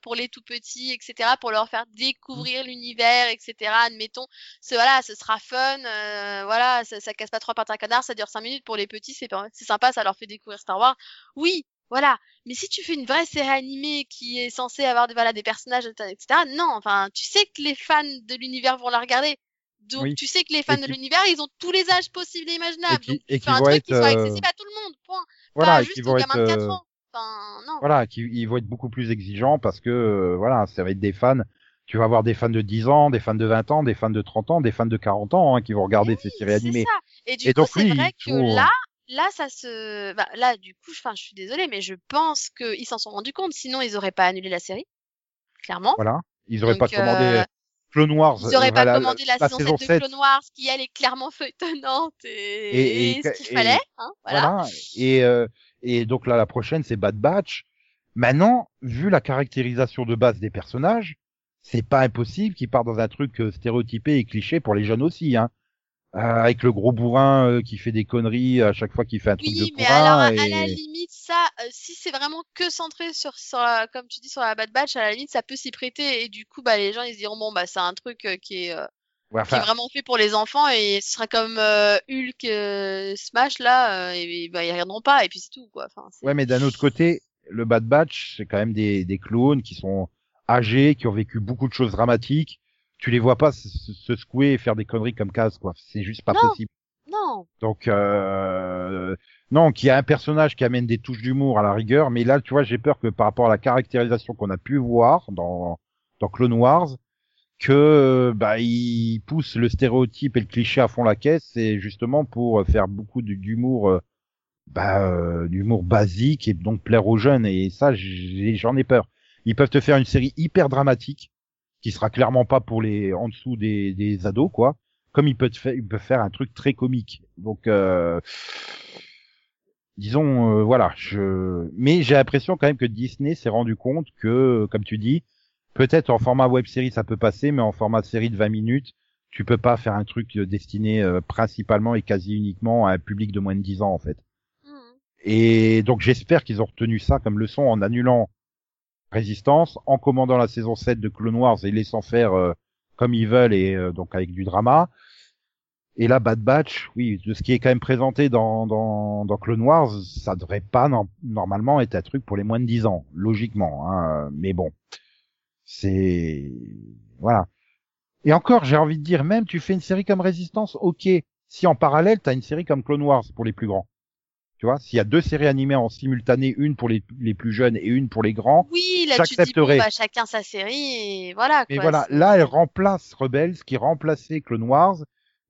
pour les tout petits, etc., pour leur faire découvrir l'univers, etc. Admettons, ce, voilà, ce sera fun, euh, voilà, ça, ça casse pas trois pattes à un canard, ça dure cinq minutes pour les petits, c'est sympa, ça leur fait découvrir Star Wars. Oui, voilà. Mais si tu fais une vraie série animée qui est censée avoir des, voilà, des personnages, etc., non, enfin, tu sais que les fans de l'univers vont la regarder. Donc, Oui. tu sais que les fans Et de l'univers, ils ont tous les âges possibles et imaginables. Et qui- Donc, tu et fais un truc être, qui soit euh, accessible à tout le monde, point. Voilà, pas juste qui aux vont être, gamins de 4 euh, ans. Enfin, non. voilà, qui ils vont être beaucoup plus exigeants parce que euh, voilà, ça va être des fans. Tu vas avoir des fans de 10 ans, des fans de 20 ans, des fans de 30 ans, des fans de 40 ans hein, qui vont regarder ces séries animées. ça. Et du Et coup, donc, c'est oui, vrai que faut- là, là, ça se, bah, là, du coup, enfin, je suis désolée, mais je pense qu'ils s'en sont rendus compte. Sinon, ils auraient pas annulé la série. Clairement. Voilà, ils auraient Donc, pas commandé euh, Clone Wars. Ils auraient euh, pas la- commandé la, la saison 7 de 7. Clone Wars, qui elle est clairement feuilletonnante et, Et- et- et ce qu'il fallait, hein, voilà. Voilà. Et, euh, et donc là, la prochaine, c'est Bad Batch. Maintenant, vu la caractérisation de base des personnages, c'est pas impossible qu'ils partent dans un truc euh, stéréotypé et cliché pour les jeunes aussi, hein. Euh, avec le gros bourrin euh, qui fait des conneries à chaque fois qu'il fait un truc Oui, de mais alors à, à et... la limite, ça, euh, si c'est vraiment que centré sur, sur la- comme tu dis, sur la Bad Batch, à la limite, ça peut s'y prêter et du coup, bah, les gens ils se diront bon, bah, c'est un truc qui est, euh, Ouais, qui est vraiment fait pour les enfants et ce sera comme euh, Hulk euh, Smash là, euh, et, bah, ils regarderont pas et puis c'est tout quoi. Enfin, ouais, mais d'un autre côté, le Bad Batch, c'est quand même des, des clones qui sont âgés, qui ont vécu beaucoup de choses dramatiques. Tu les vois pas se, se- se secouer et faire des conneries comme Kaz, quoi. C'est juste pas Non. possible. Non, Donc euh, non, qu'il y a un personnage qui amène des touches d'humour à la rigueur, mais là, tu vois, j'ai peur que par rapport à la caractérisation qu'on a pu voir dans dans Clone Wars, que bah il pousse le stéréotype et le cliché à fond la caisse, c'est justement pour faire beaucoup d'humour, euh, bah euh, d'humour basique et donc plaire aux jeunes. Et ça, j'ai- j'en ai peur. Ils peuvent te faire une série hyper dramatique, qui sera clairement pas pour les en dessous des, des ados, quoi comme il peut, te faire, il peut faire un truc très comique. Donc, euh, disons, euh, voilà. Je... Mais j'ai l'impression quand même que Disney s'est rendu compte que, comme tu dis, peut-être en format web série ça peut passer, mais en format série de 20 minutes, tu peux pas faire un truc destiné euh, principalement et quasi uniquement à un public de moins de 10 ans en fait. Mhm. Et donc j'espère qu'ils ont retenu ça comme leçon en annulant Résistance, en commandant la saison 7 de Clone Wars et laissant faire euh, comme ils veulent et euh, donc avec du drama. Et là, Bad Batch, oui, de ce qui est quand même présenté dans, dans, dans Clone Wars, ça devrait pas normalement être un truc pour les moins de 10 ans, logiquement. Hein, mais bon, c'est voilà. Et encore, j'ai envie de dire, même tu fais une série comme Résistance, ok. Si en parallèle, t'as une série comme Clone Wars pour les plus grands. Tu vois, s'il y a deux séries animées en simultané, une pour les, les plus jeunes et une pour les grands. Oui, là tu dis bon, J'accepterais. bah, chacun sa série et voilà. Mais quoi, voilà, là, elle remplace Rebels, qui remplaçait Clone Wars.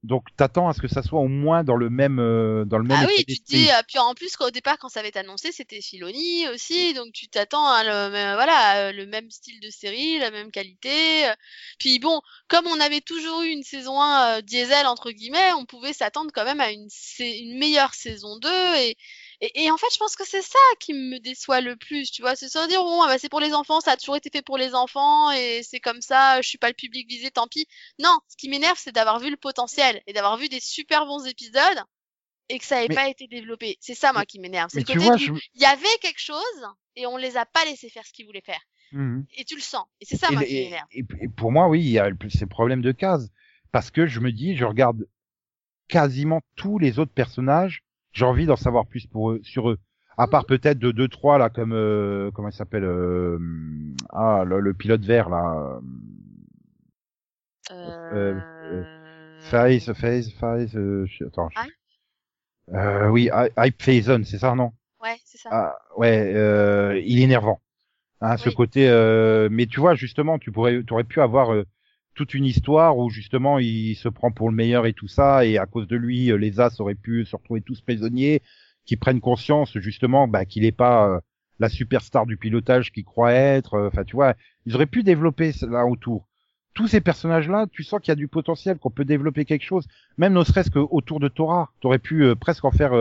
Donc, t'attends à ce que ça soit au moins dans le même, euh, dans le même. Ah oui, tu te dis, euh, puis en plus, qu'au départ, quand ça avait été annoncé, c'était Filoni aussi, donc tu t'attends à le, même- voilà, euh, le même style de série, la même qualité. euh. Puis bon, comme on avait toujours eu une saison 1 euh, diesel, entre guillemets, on pouvait s'attendre quand même à une, une meilleure saison 2. Et, et, et en fait, je pense que c'est ça qui me déçoit le plus, tu vois, c'est se dire, bon, ah bah, c'est pour les enfants, ça a toujours été fait pour les enfants, et c'est comme ça, je suis pas le public visé, tant pis. Non, ce qui m'énerve, c'est d'avoir vu le potentiel, et d'avoir vu des super bons épisodes, et que ça n'ait Mais- pas été développé. C'est ça, moi, qui m'énerve. C'est côté vois, où je... il y avait quelque chose, et on les a pas laissé faire ce qu'ils voulaient faire. Mhm. Et tu le sens. Et c'est ça, et, moi, qui m'énerve. et- pour moi, oui, il y a ces problèmes de cases. Parce que je me dis, je regarde quasiment tous les autres personnages, j'ai envie d'en savoir plus pour eux, sur eux. À part peut-être de deux, trois, là, comme, euh, comment il s'appelle, euh, ah, le, le pilote vert, là, Euh... Face, Face, Face, euh, je- attends. je- Euh, oui, Hy- Hype Faison, c'est ça, non? Ouais, c'est ça. Ah, ouais, euh, il est énervant. Hein, ce côté, euh, mais tu vois, justement, tu pourrais, tu aurais pu avoir euh, toute une histoire où justement il se prend pour le meilleur et tout ça, et à cause de lui, euh, les As auraient pu se retrouver tous prisonniers, qui prennent conscience justement bah, qu'il n'est pas euh, la superstar du pilotage qu'il croit être. euh, Enfin, tu vois, ils auraient pu développer là autour. Tous ces personnages-là, tu sens qu'il y a du potentiel, qu'on peut développer quelque chose, même ne serait-ce que autour de Torah. T'aurais pu presque en faire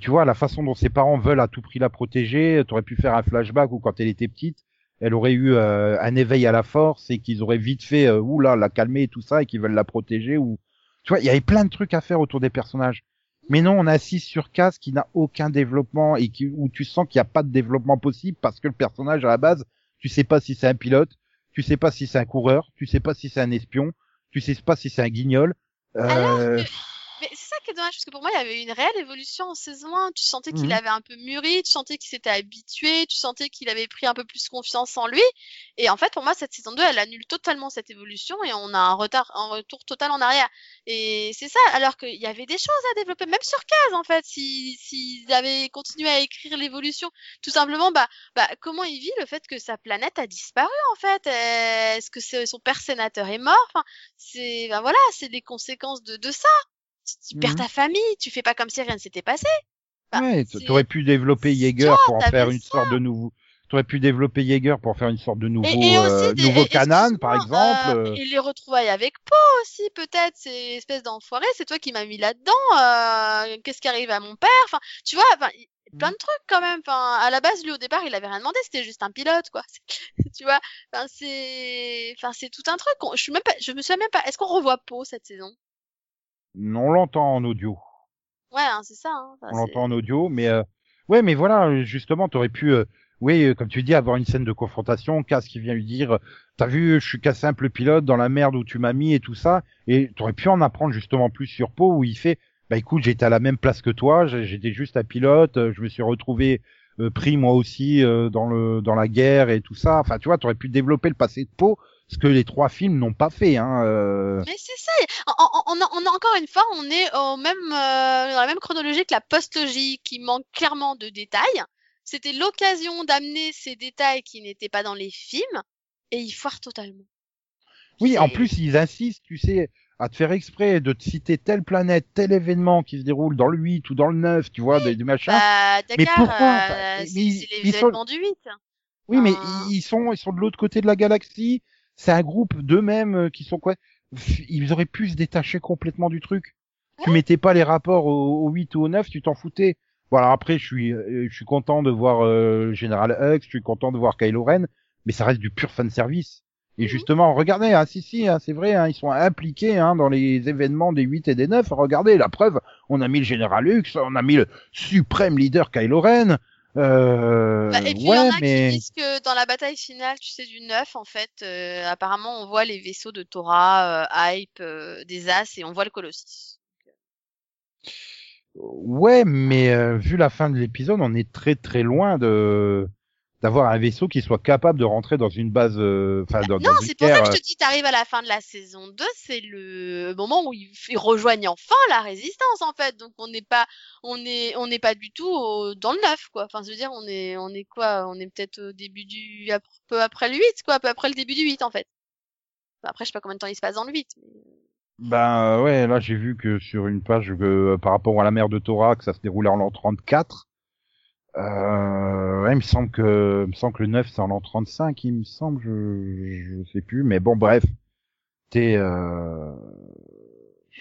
tu vois, la façon dont ses parents veulent à tout prix la protéger, t'aurais pu faire un flashback où quand elle était petite, elle aurait eu euh, un éveil à la force et qu'ils auraient vite fait, euh, oula, la calmer et tout ça et qu'ils veulent la protéger ou, tu vois, il y avait plein de trucs à faire autour des personnages. Mais non, on assiste sur Cass qui n'a aucun développement et qui, où tu sens qu'il n'y a pas de développement possible parce que le personnage à la base, tu sais pas si c'est un pilote, tu sais pas si c'est un coureur, tu sais pas si c'est un espion, tu sais pas si c'est un guignol. Euh, Mais c'est ça qui est dommage, parce que pour moi, il y avait une réelle évolution en saison 1. Tu sentais qu'il Mhm. avait un peu mûri, tu sentais qu'il s'était habitué, tu sentais qu'il avait pris un peu plus confiance en lui. Et en fait, pour moi, cette saison 2, elle annule totalement cette évolution et on a un retard, un retour total en arrière. Et c'est ça, alors qu'il y avait des choses à développer, même sur Case, en fait, si, s'ils avaient continué à écrire l'évolution. Tout simplement, bah, bah, comment il vit le fait que sa planète a disparu, en fait? Est-ce que c'est- son père sénateur est mort? Enfin, c'est, ben voilà, c'est des conséquences de, de ça. Tu, perds Mhm. ta famille, tu fais pas comme si rien ne s'était passé. Bah, ouais, c'est- t'aurais pu développer c'est Jaeger pour en faire une sorte de nouveau. T'aurais pu développer Jaeger pour faire une sorte de nouveau, Et, et aussi euh, des, nouveau et- par exemple. euh, euh, et les retrouvailles avec Poe aussi, peut-être, ces espèces d'enfoirés, c'est toi qui m'as mis là-dedans. euh, Qu'est-ce qui arrive à mon père Enfin, tu vois, enfin, plein de trucs quand même. Enfin, à la base, lui au départ, il avait rien demandé, c'était juste un pilote, quoi. *laughs* tu vois, enfin, c'est, enfin, c'est tout un truc. Je suis même pas, je me souviens même pas. Est-ce qu'on revoit Poe cette saison? On l'entend en audio. Ouais, hein, c'est ça. Hein. Enfin, On l'entend en audio, mais euh, ouais, mais voilà, justement, t'aurais pu, euh, oui, euh, comme tu dis, avoir une scène de confrontation, Cass qui vient lui dire, euh, t'as vu, je suis qu'un simple pilote dans la merde où tu m'as mis et tout ça, et t'aurais pu en apprendre justement plus sur Poe où il fait, bah écoute, j'étais à la même place que toi, j'étais juste un pilote, euh, je me suis retrouvé euh, pris moi aussi euh, dans le dans la guerre et tout ça. Enfin, tu vois, t'aurais pu développer le passé de Poe, ce que les trois films n'ont pas fait, hein. euh. Mais c'est ça. On, on, a, encore une fois, on est au même, euh, dans la même chronologie que la post-logie qui manque clairement de détails. C'était l'occasion d'amener ces détails qui n'étaient pas dans les films et ils foirent totalement. Oui, en plus, ils insistent, tu sais, à te faire exprès de te citer telle planète, tel événement qui se déroule dans le 8 ou dans le 9, tu vois, des, des machins. Bah, Mais pourquoi euh, mais c'est ils- c'est les ils sont- du 8. oui, mais ils sont, ils sont de l'autre côté de la galaxie. C'est un groupe d'eux-mêmes euh, qui sont quoi ils auraient pu se détacher complètement du truc. Tu mettais pas les rapports au, au 8 ou au 9, tu t'en foutais. Voilà, après, je suis, euh, je suis content de voir euh, le Général Hux, je suis content de voir Kylo Ren, mais ça reste du pur fan service. Et Mhm. justement, regardez, hein, si, si, hein, c'est vrai, hein, ils sont impliqués hein, dans les événements des 8 et des 9. Regardez, la preuve, on a mis le Général Hux, on a mis le suprême leader Kylo Ren. Euh, Bah, et puis il ouais, y en a mais... qui disent que dans la bataille finale, tu sais, du 9, en fait, euh, apparemment on voit les vaisseaux de Torah, euh, Hype, euh, des As et on voit le Colossus. Ouais, mais euh, vu la fin de l'épisode, on est très très loin de d'avoir un vaisseau qui soit capable de rentrer dans une base, euh, enfin dans, Non, dans une c'est pour ça que je te dis, t'arrives à la fin de la saison 2, c'est le moment où ils, ils rejoignent enfin la résistance, en fait. Donc on n'est pas, on est, on n'est pas du tout au- dans le 9, quoi. Enfin, je veux dire, on est, on est quoi? On est peut-être au début du, peu après le 8, quoi, peu après le début du 8, en fait. Enfin, Après, je sais pas combien de temps il se passe dans le 8. mais- Ben euh, ouais, là j'ai vu que sur une page que euh, par rapport à la mer de Torah, que ça se déroulait en l'an 34. Euh, ouais, il me semble que, il me semble que le 9 c'est en l'an 35, il me semble, je, je sais plus, mais bon bref. T'es, euh...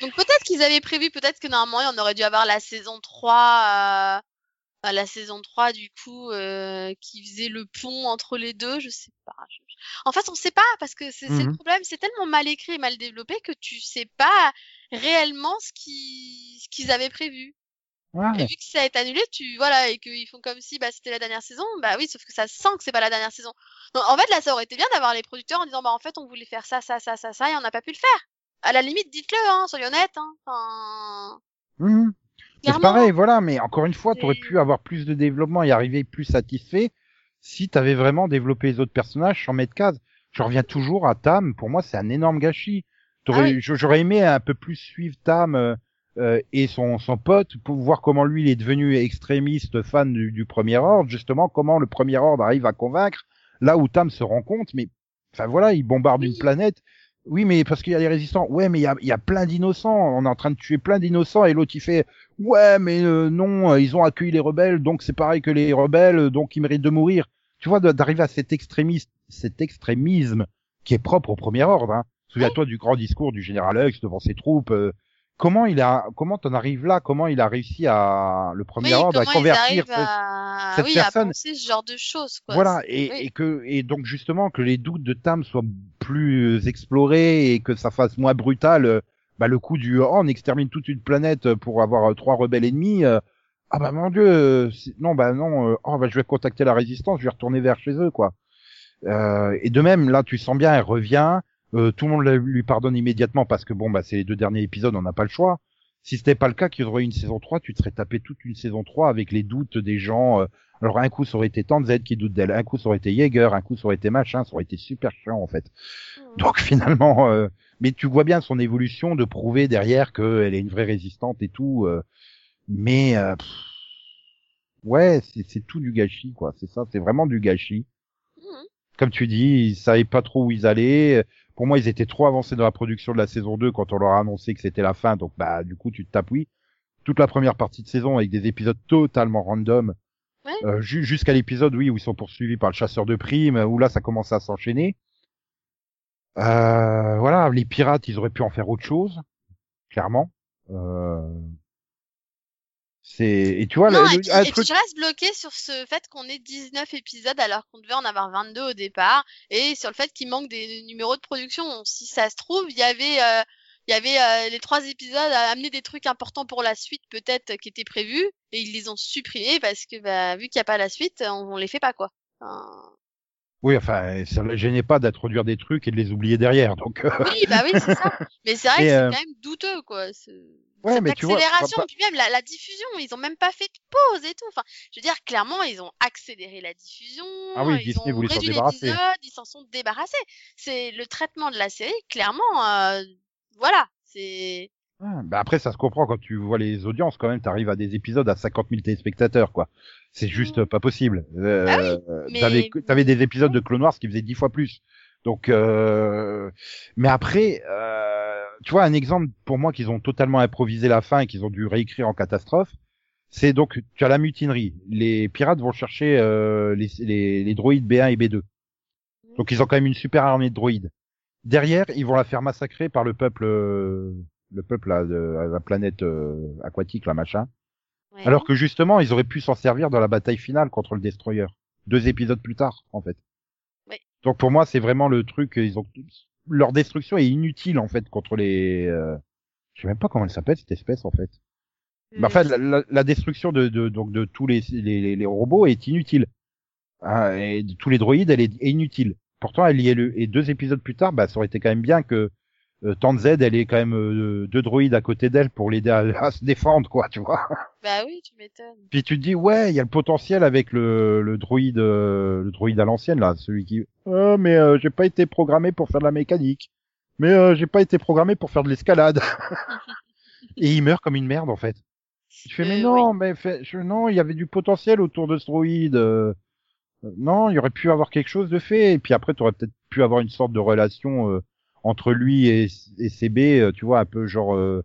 Donc peut-être qu'ils avaient prévu, peut-être que normalement on aurait dû avoir la saison 3, euh, enfin, la saison 3 du coup, euh, qui faisait le pont entre les deux, je sais pas. Je- En fait, on sait pas parce que c'est le Mhm. problème, c'est tellement mal écrit et mal développé que tu sais pas réellement ce qui- ce qu'ils avaient prévu. Ouais. Et vu que ça a été annulé, tu voilà et qu'ils font comme si bah c'était la dernière saison, bah oui, sauf que ça sent que c'est pas la dernière saison. Donc, en fait, là, ça aurait été bien d'avoir les producteurs en disant bah en fait on voulait faire ça, ça, ça, ça, ça et on n'a pas pu le faire. À la limite, dites-le, hein, soyons honnêtes. Hein. Enfin, Mhm. Mais C'est pareil, voilà, mais encore une fois, tu aurais C'est- pu avoir plus de développement et arriver plus satisfait si tu avais vraiment développé les autres personnages sans mettre case. Je reviens toujours à Tam, pour moi c'est un énorme gâchis. T'aurais- Ah oui. J'aurais aimé un peu plus suivre Tam euh, euh, et son, son pote pour voir comment lui il est devenu extrémiste fan du, du Premier Ordre, justement comment le Premier Ordre arrive à convaincre, là où Tam se rend compte, mais enfin voilà, il bombarde une planète. Oui, mais parce qu'il y a les résistants. Ouais, mais il y a, il y a plein d'innocents. On est en train de tuer plein d'innocents et l'autre il fait Ouais, mais euh, non, euh, ils ont accueilli les rebelles, donc c'est pareil que les rebelles, euh, donc ils méritent de mourir. Tu vois, d'arriver à cet extrémisme, cet extrémisme qui est propre au premier ordre. Hein. Souviens-toi du grand discours du général Hux devant ses troupes. euh, comment il a, comment t'en arrives là? Comment il a réussi à le premier Oui, ordre à convertir à, cette oui, à personne- penser ce genre de choses, quoi. voilà, et, oui. et que et donc justement que les doutes de Tam soient plus explorés et que ça fasse moins brutal. euh, bah, le coup du oh, on extermine toute une planète pour avoir euh, trois rebelles ennemis. euh, ah bah mon dieu, euh, non bah non, euh, oh bah je vais contacter la résistance, je vais retourner vers chez eux quoi. Euh, et de même là, tu sens bien, elle revient. Euh, tout le monde lui pardonne immédiatement parce que bon bah c'est les deux derniers épisodes, on n'a pas le choix. Si c'était pas le cas, qu'il y aurait une saison 3, tu te serais tapé toute une saison 3 avec les doutes des gens. euh, alors un coup ça aurait été Tante Z qui doute d'elle, un coup ça aurait été Jaeger, un coup ça aurait été machin, ça aurait été super chiant en fait. Donc *laughs* finalement, euh, mais tu vois bien son évolution de prouver derrière qu'elle est une vraie résistante et tout. euh, mais euh, pff, ouais, c'est tout du gâchis quoi. C'est ça, c'est vraiment du gâchis. Mhm. Comme tu dis, ils savaient pas trop où ils allaient. Pour moi, ils étaient trop avancés dans la production de la saison 2 quand on leur a annoncé que c'était la fin. Donc bah du coup, tu te tapes oui. Toute la première partie de saison avec des épisodes totalement random. Ouais. Euh, ju- jusqu'à l'épisode oui où ils sont poursuivis par le chasseur de primes où là ça commence à s'enchaîner euh, voilà les pirates ils auraient pu en faire autre chose clairement euh... et tu vois Non, le- et le- puis, un et puis je reste bloquée sur ce fait qu'on ait 19 épisodes alors qu'on devait en avoir 22 au départ et sur le fait qu'il manque des numéros de production. Si ça se trouve, il y avait euh, il y avait euh, les trois épisodes à amener des trucs importants pour la suite peut-être qui étaient prévus et ils les ont supprimés parce que bah, vu qu'il n'y a pas la suite, on, on les fait pas quoi. Enfin, oui enfin ça ne gênait pas d'introduire des trucs et de les oublier derrière donc euh, Oui, bah oui, c'est ça. *laughs* Mais c'est vrai Et, que c'est quand même douteux, quoi. Ouais, Cette mais tu vois, accélération, bah, bah- puis même la, la diffusion, ils ont même pas fait de pause et tout. Enfin, je veux dire, clairement, ils ont accéléré la diffusion. Ah oui, ils Disney ont voulait s'en réduit débarrasser. l'épisode, ils s'en sont débarrassés. C'est le traitement de la série, clairement. euh, voilà, c'est. Ouais, bah après, ça se comprend quand tu vois les audiences, quand même, t'arrives à des épisodes à 50 000 téléspectateurs, quoi. C'est juste Mm. pas possible. Euh, Ah mais- t'avais, t'avais des épisodes de Clone Wars qui faisaient 10 fois plus. Donc, euh... mais après, euh... tu vois, un exemple pour moi qu'ils ont totalement improvisé la fin et qu'ils ont dû réécrire en catastrophe, c'est donc, tu as la mutinerie. Les pirates vont chercher euh, les, les, les droïdes B1 et B2. Donc ils ont quand même une super armée de droïdes. derrière, ils vont la faire massacrer par le peuple, euh, le peuple là, de la planète euh, aquatique, là, machin. Ouais. Alors que justement, ils auraient pu s'en servir dans la bataille finale contre le Destroyer. Deux épisodes plus tard, en fait. Donc pour moi, c'est vraiment le truc. Ils ont leur destruction est inutile en fait contre les. Euh... Je sais même pas comment elle s'appelle cette espèce en fait. Mais enfin, la, la- destruction de, de donc de tous les, les, les robots est inutile. Hein, et de tous les droïdes, elle est, est inutile. Pourtant, elle y est le. Et deux épisodes plus tard, bah, ça aurait été quand même bien que euh, Tante Z, elle ait quand même euh, deux droïdes à côté d'elle pour l'aider à, à se défendre, quoi, tu vois. Bah oui, tu m'étonnes. Puis tu te dis ouais, il y a le potentiel avec le, le droïde, euh, le droïde à l'ancienne là, celui qui. Oh, mais euh, j'ai pas été programmé pour faire de la mécanique. Mais euh, j'ai pas été programmé pour faire de l'escalade. *laughs* Et il meurt comme une merde en fait. Je fais mais Euh, non, mais fait, je, non, il y avait du potentiel autour de ce droïde. euh, euh, non, il y aurait pu avoir quelque chose de fait. Et puis après, tu aurais peut-être pu avoir une sorte de relation euh, entre lui et, et CB, euh, tu vois, un peu genre euh,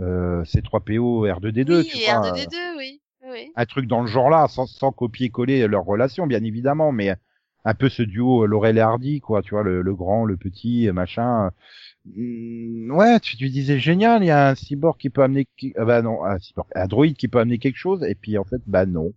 euh, C3PO, R2D2, oui, tu et vois. euh, R2D2, oui. Oui, oui. un truc dans le genre là, sans, sans copier-coller leur relation, bien évidemment, mais un peu ce duo euh, Laurel et Hardy, quoi, tu vois, le, le grand, le petit, machin. Ouais, tu, tu disais génial, il y a un cyborg qui peut amener, qui- ah bah non, un cyborg, un droïde qui peut amener quelque chose, et puis en fait, bah non.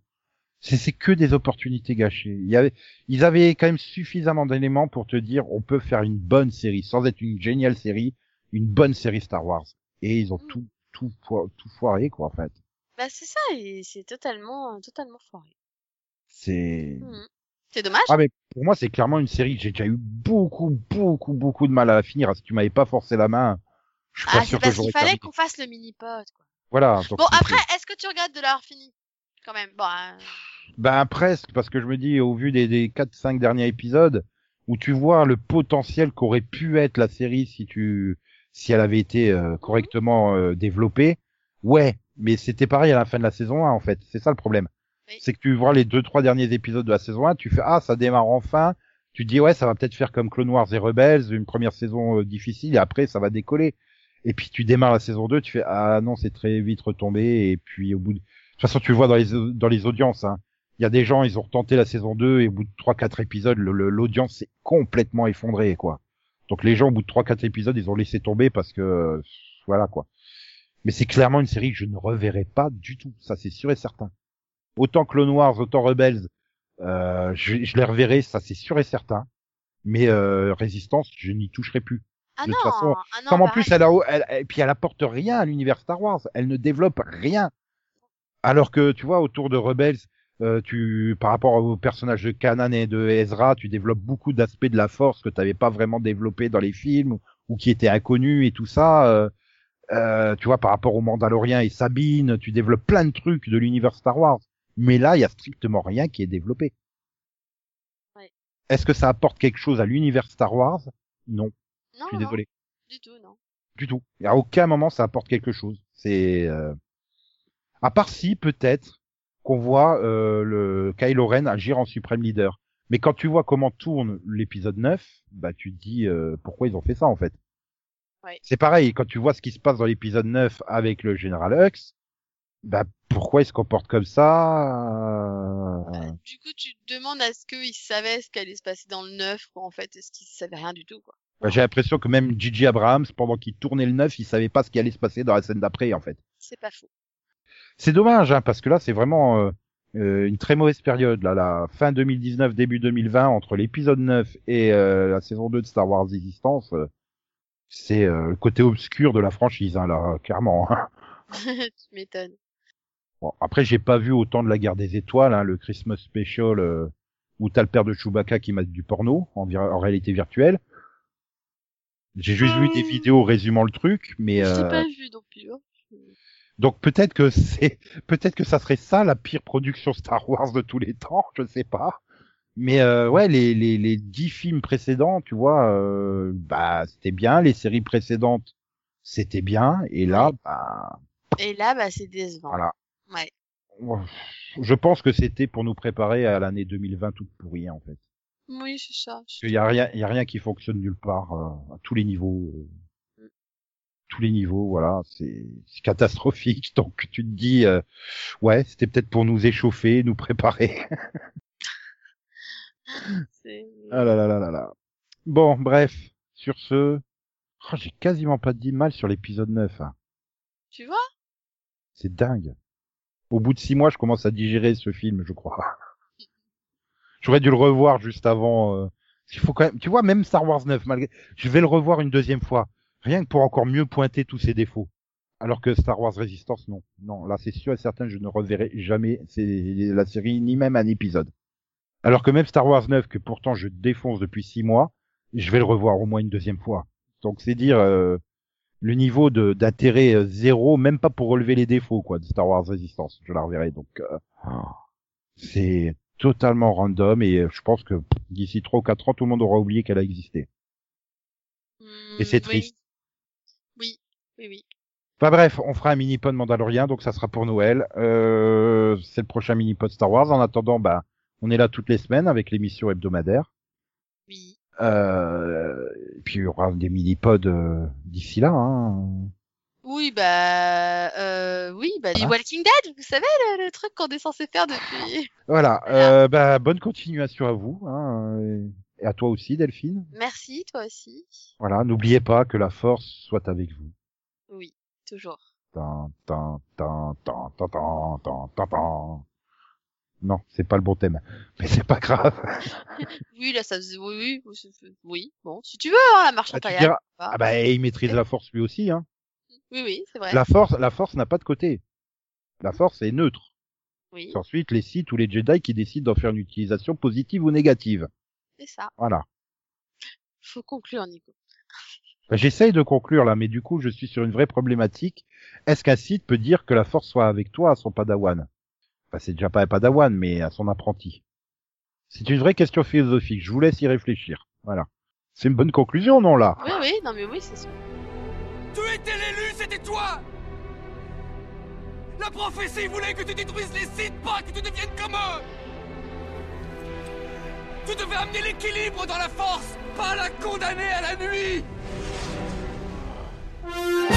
C'est que des opportunités gâchées. Il y avait, ils avaient quand même suffisamment d'éléments pour te dire, on peut faire une bonne série, sans être une géniale série, une bonne série Star Wars. Et ils ont Mm. tout, tout, fo- tout foiré, quoi, en fait. Bah c'est ça, c'est totalement, totalement foiré. C'est, Mhm. C'est dommage. Ah mais pour moi c'est clairement une série que j'ai déjà eu beaucoup beaucoup beaucoup de mal à la finir. Si tu m'avais pas forcé la main, je suis pas Ah, c'est sûr que j'aurais qu'il fallait qu'on fasse le mini-pod, quoi. Voilà. Bon, après, est-ce que tu regrettes de l'avoir fini? Quand même? Bon, hein, Ben presque parce que je me dis au vu des des quatre cinq derniers épisodes où tu vois le potentiel qu'aurait pu être la série si tu si elle avait été euh, correctement euh, développée. Ouais, mais c'était pareil à la fin de la saison 1 en fait. C'est ça le problème. Oui. C'est que tu vois les deux trois derniers épisodes de la saison 1, tu fais ah ça démarre enfin. Tu te dis ouais ça va peut-être faire comme Clone Wars et Rebels, une première saison euh, difficile et après ça va décoller. Et puis tu démarres la saison 2, tu fais ah non c'est très vite retombé et puis au bout de... de toute façon tu le vois dans les dans les audiences hein. Il y a des gens, ils ont retenté la saison 2 et au bout de 3-4 épisodes, l'audience s'est complètement effondrée, quoi. Donc les gens, au bout de 3-4 épisodes, ils ont laissé tomber parce que, voilà, quoi. Mais c'est clairement une série que je ne reverrai pas du tout. Ça, c'est sûr et certain. Autant Clone Wars, autant Rebels, euh, je, je les reverrai, ça c'est sûr et certain. Mais euh, Résistance, je n'y toucherai plus. Ah De non, toute façon, ah non, Comme en pareil. plus, elle a, elle, et puis elle apporte rien à l'univers Star Wars. Elle ne développe rien. Alors que, tu vois, autour de Rebels, euh, tu, par rapport au personnage de Kanan et de Ezra, tu développes beaucoup d'aspects de la Force que tu n'avais pas vraiment développé dans les films ou, ou qui étaient inconnus et tout ça. Euh, euh, tu vois, par rapport au Mandalorien et Sabine, tu développes plein de trucs de l'univers Star Wars. Mais là, il y a strictement rien qui est développé. Ouais. Est-ce que ça apporte quelque chose à l'univers Star Wars? Non, Non, je suis non, désolé. du tout, non. Du tout. Et à aucun moment ça apporte quelque chose. C'est euh... à part si peut-être qu'on voit euh, le Kylo Ren agir en suprême leader. Mais quand tu vois comment tourne l'épisode 9, bah tu te dis euh, pourquoi ils ont fait ça en fait? Ouais. C'est pareil quand tu vois ce qui se passe dans l'épisode 9 avec le général Hux, bah pourquoi il se comporte comme ça? Bah, du coup, tu te demandes à ce qu'ils savaient ce qui allait se passer dans le 9, quoi, en fait. Est-ce qu'ils savaient rien du tout, quoi? bah, J'ai l'impression que même Gigi Abrams, pendant qu'il tournait le 9, il savait pas ce qui allait se passer dans la scène d'après en fait. C'est pas faux. C'est dommage, hein, parce que là, c'est vraiment euh, euh, une très mauvaise période. Là, la fin 2019, début 2020, entre l'épisode 9 et euh, la saison 2 de Star Wars Resistance, euh, c'est euh, le côté obscur de la franchise, hein, là, clairement. hein. *laughs* tu m'étonnes. Bon, après, j'ai pas vu autant de la guerre des étoiles, hein, le Christmas Special, euh, où t'as le père de Chewbacca qui mate du porno en, vir- en réalité virtuelle. J'ai juste vu des Oh. vidéos résumant le truc, mais Je l'ai pas vu non plus. Donc peut-être que c'est *laughs* peut-être que ça serait ça la pire production Star Wars de tous les temps, je sais pas. Mais euh, ouais, les les les dix films précédents, tu vois, euh, bah c'était bien, les séries précédentes c'était bien, et là, bah Et là, bah, c'est décevant. voilà. Ouais. Je pense que c'était pour nous préparer à l'année 2020 toute pourrie en fait. Oui, c'est ça. Qu'il y a rien, il y a rien qui fonctionne nulle part euh, à tous les niveaux. Tous les niveaux, voilà, c'est catastrophique. *laughs* Donc tu te dis, euh, ouais, c'était peut-être pour nous échauffer, nous préparer. *laughs* Ah là là là là là. Bon, bref, sur ce, oh, j'ai quasiment pas dit mal sur l'épisode 9. hein. Tu vois? C'est dingue. Au bout de six mois, je commence à digérer ce film, je crois. *laughs* J'aurais dû le revoir juste avant. euh, Il faut quand même, tu vois, même Star Wars 9, malgré, je vais le revoir une deuxième fois, rien que pour encore mieux pointer tous ses défauts. Alors que Star Wars Resistance, non, non, là c'est sûr et certain, je ne reverrai jamais c'est la série ni même un épisode. Alors que même Star Wars 9, que pourtant je défonce depuis six mois, je vais le revoir au moins une deuxième fois. Donc c'est dire euh, le niveau de d'intérêt euh, zéro, même pas pour relever les défauts quoi de Star Wars Resistance. Je la reverrai donc euh, c'est totalement random et euh, je pense que d'ici trois ou quatre ans tout le monde aura oublié qu'elle a existé. Hmm, Et c'est oui. triste. Oui, oui. Enfin bref, on fera un mini-pod Mandalorien, donc ça sera pour Noël. Euh, c'est le prochain mini-pod Star Wars. En attendant, bah, on est là toutes les semaines avec l'émission hebdomadaire. Oui. Euh, et puis il y aura des mini-pods euh, d'ici là. Hein. Oui, bah, euh, oui, bah, Hein Walking Dead, vous savez, le, le truc qu'on est censé faire depuis. *laughs* Voilà. Euh, bah, bonne continuation à vous. Hein, et à toi aussi, Delphine. Merci, toi aussi. Voilà. N'oubliez pas que la force soit avec vous. Oui, toujours. Tan, tan, tan, tan, tan, tan, tan, tan, tan. Non, c'est pas le bon thème, mais c'est pas grave. *laughs* Oui, là, ça faisait, oui, oui. Bon, si tu veux, hein, la marche Ah, diras- va. Ah bah, il maîtrise la force lui aussi. Hein. Oui, oui, c'est vrai. La force, la force n'a pas de côté. La force est neutre. Oui, C'est ensuite les Sith ou les Jedi qui décident d'en faire une utilisation positive ou négative. c'est ça. Voilà. Faut conclure, Nico. Bah, J'essaye de conclure là, mais du coup, je suis sur une vraie problématique. Est-ce qu'un Sith peut dire que la force soit avec toi à son padawan? Enfin, c'est déjà pas un padawan, mais à son apprenti. C'est une vraie question philosophique. Je vous laisse y réfléchir. Voilà. C'est une bonne conclusion, non, là? Oui, oui, non, mais oui, c'est sûr. Tu étais l'élu, c'était toi La prophétie voulait que tu détruises les Sith, pas que tu deviennes comme eux Tu devais amener l'équilibre dans la force, pas la condamner à la nuit Thank you.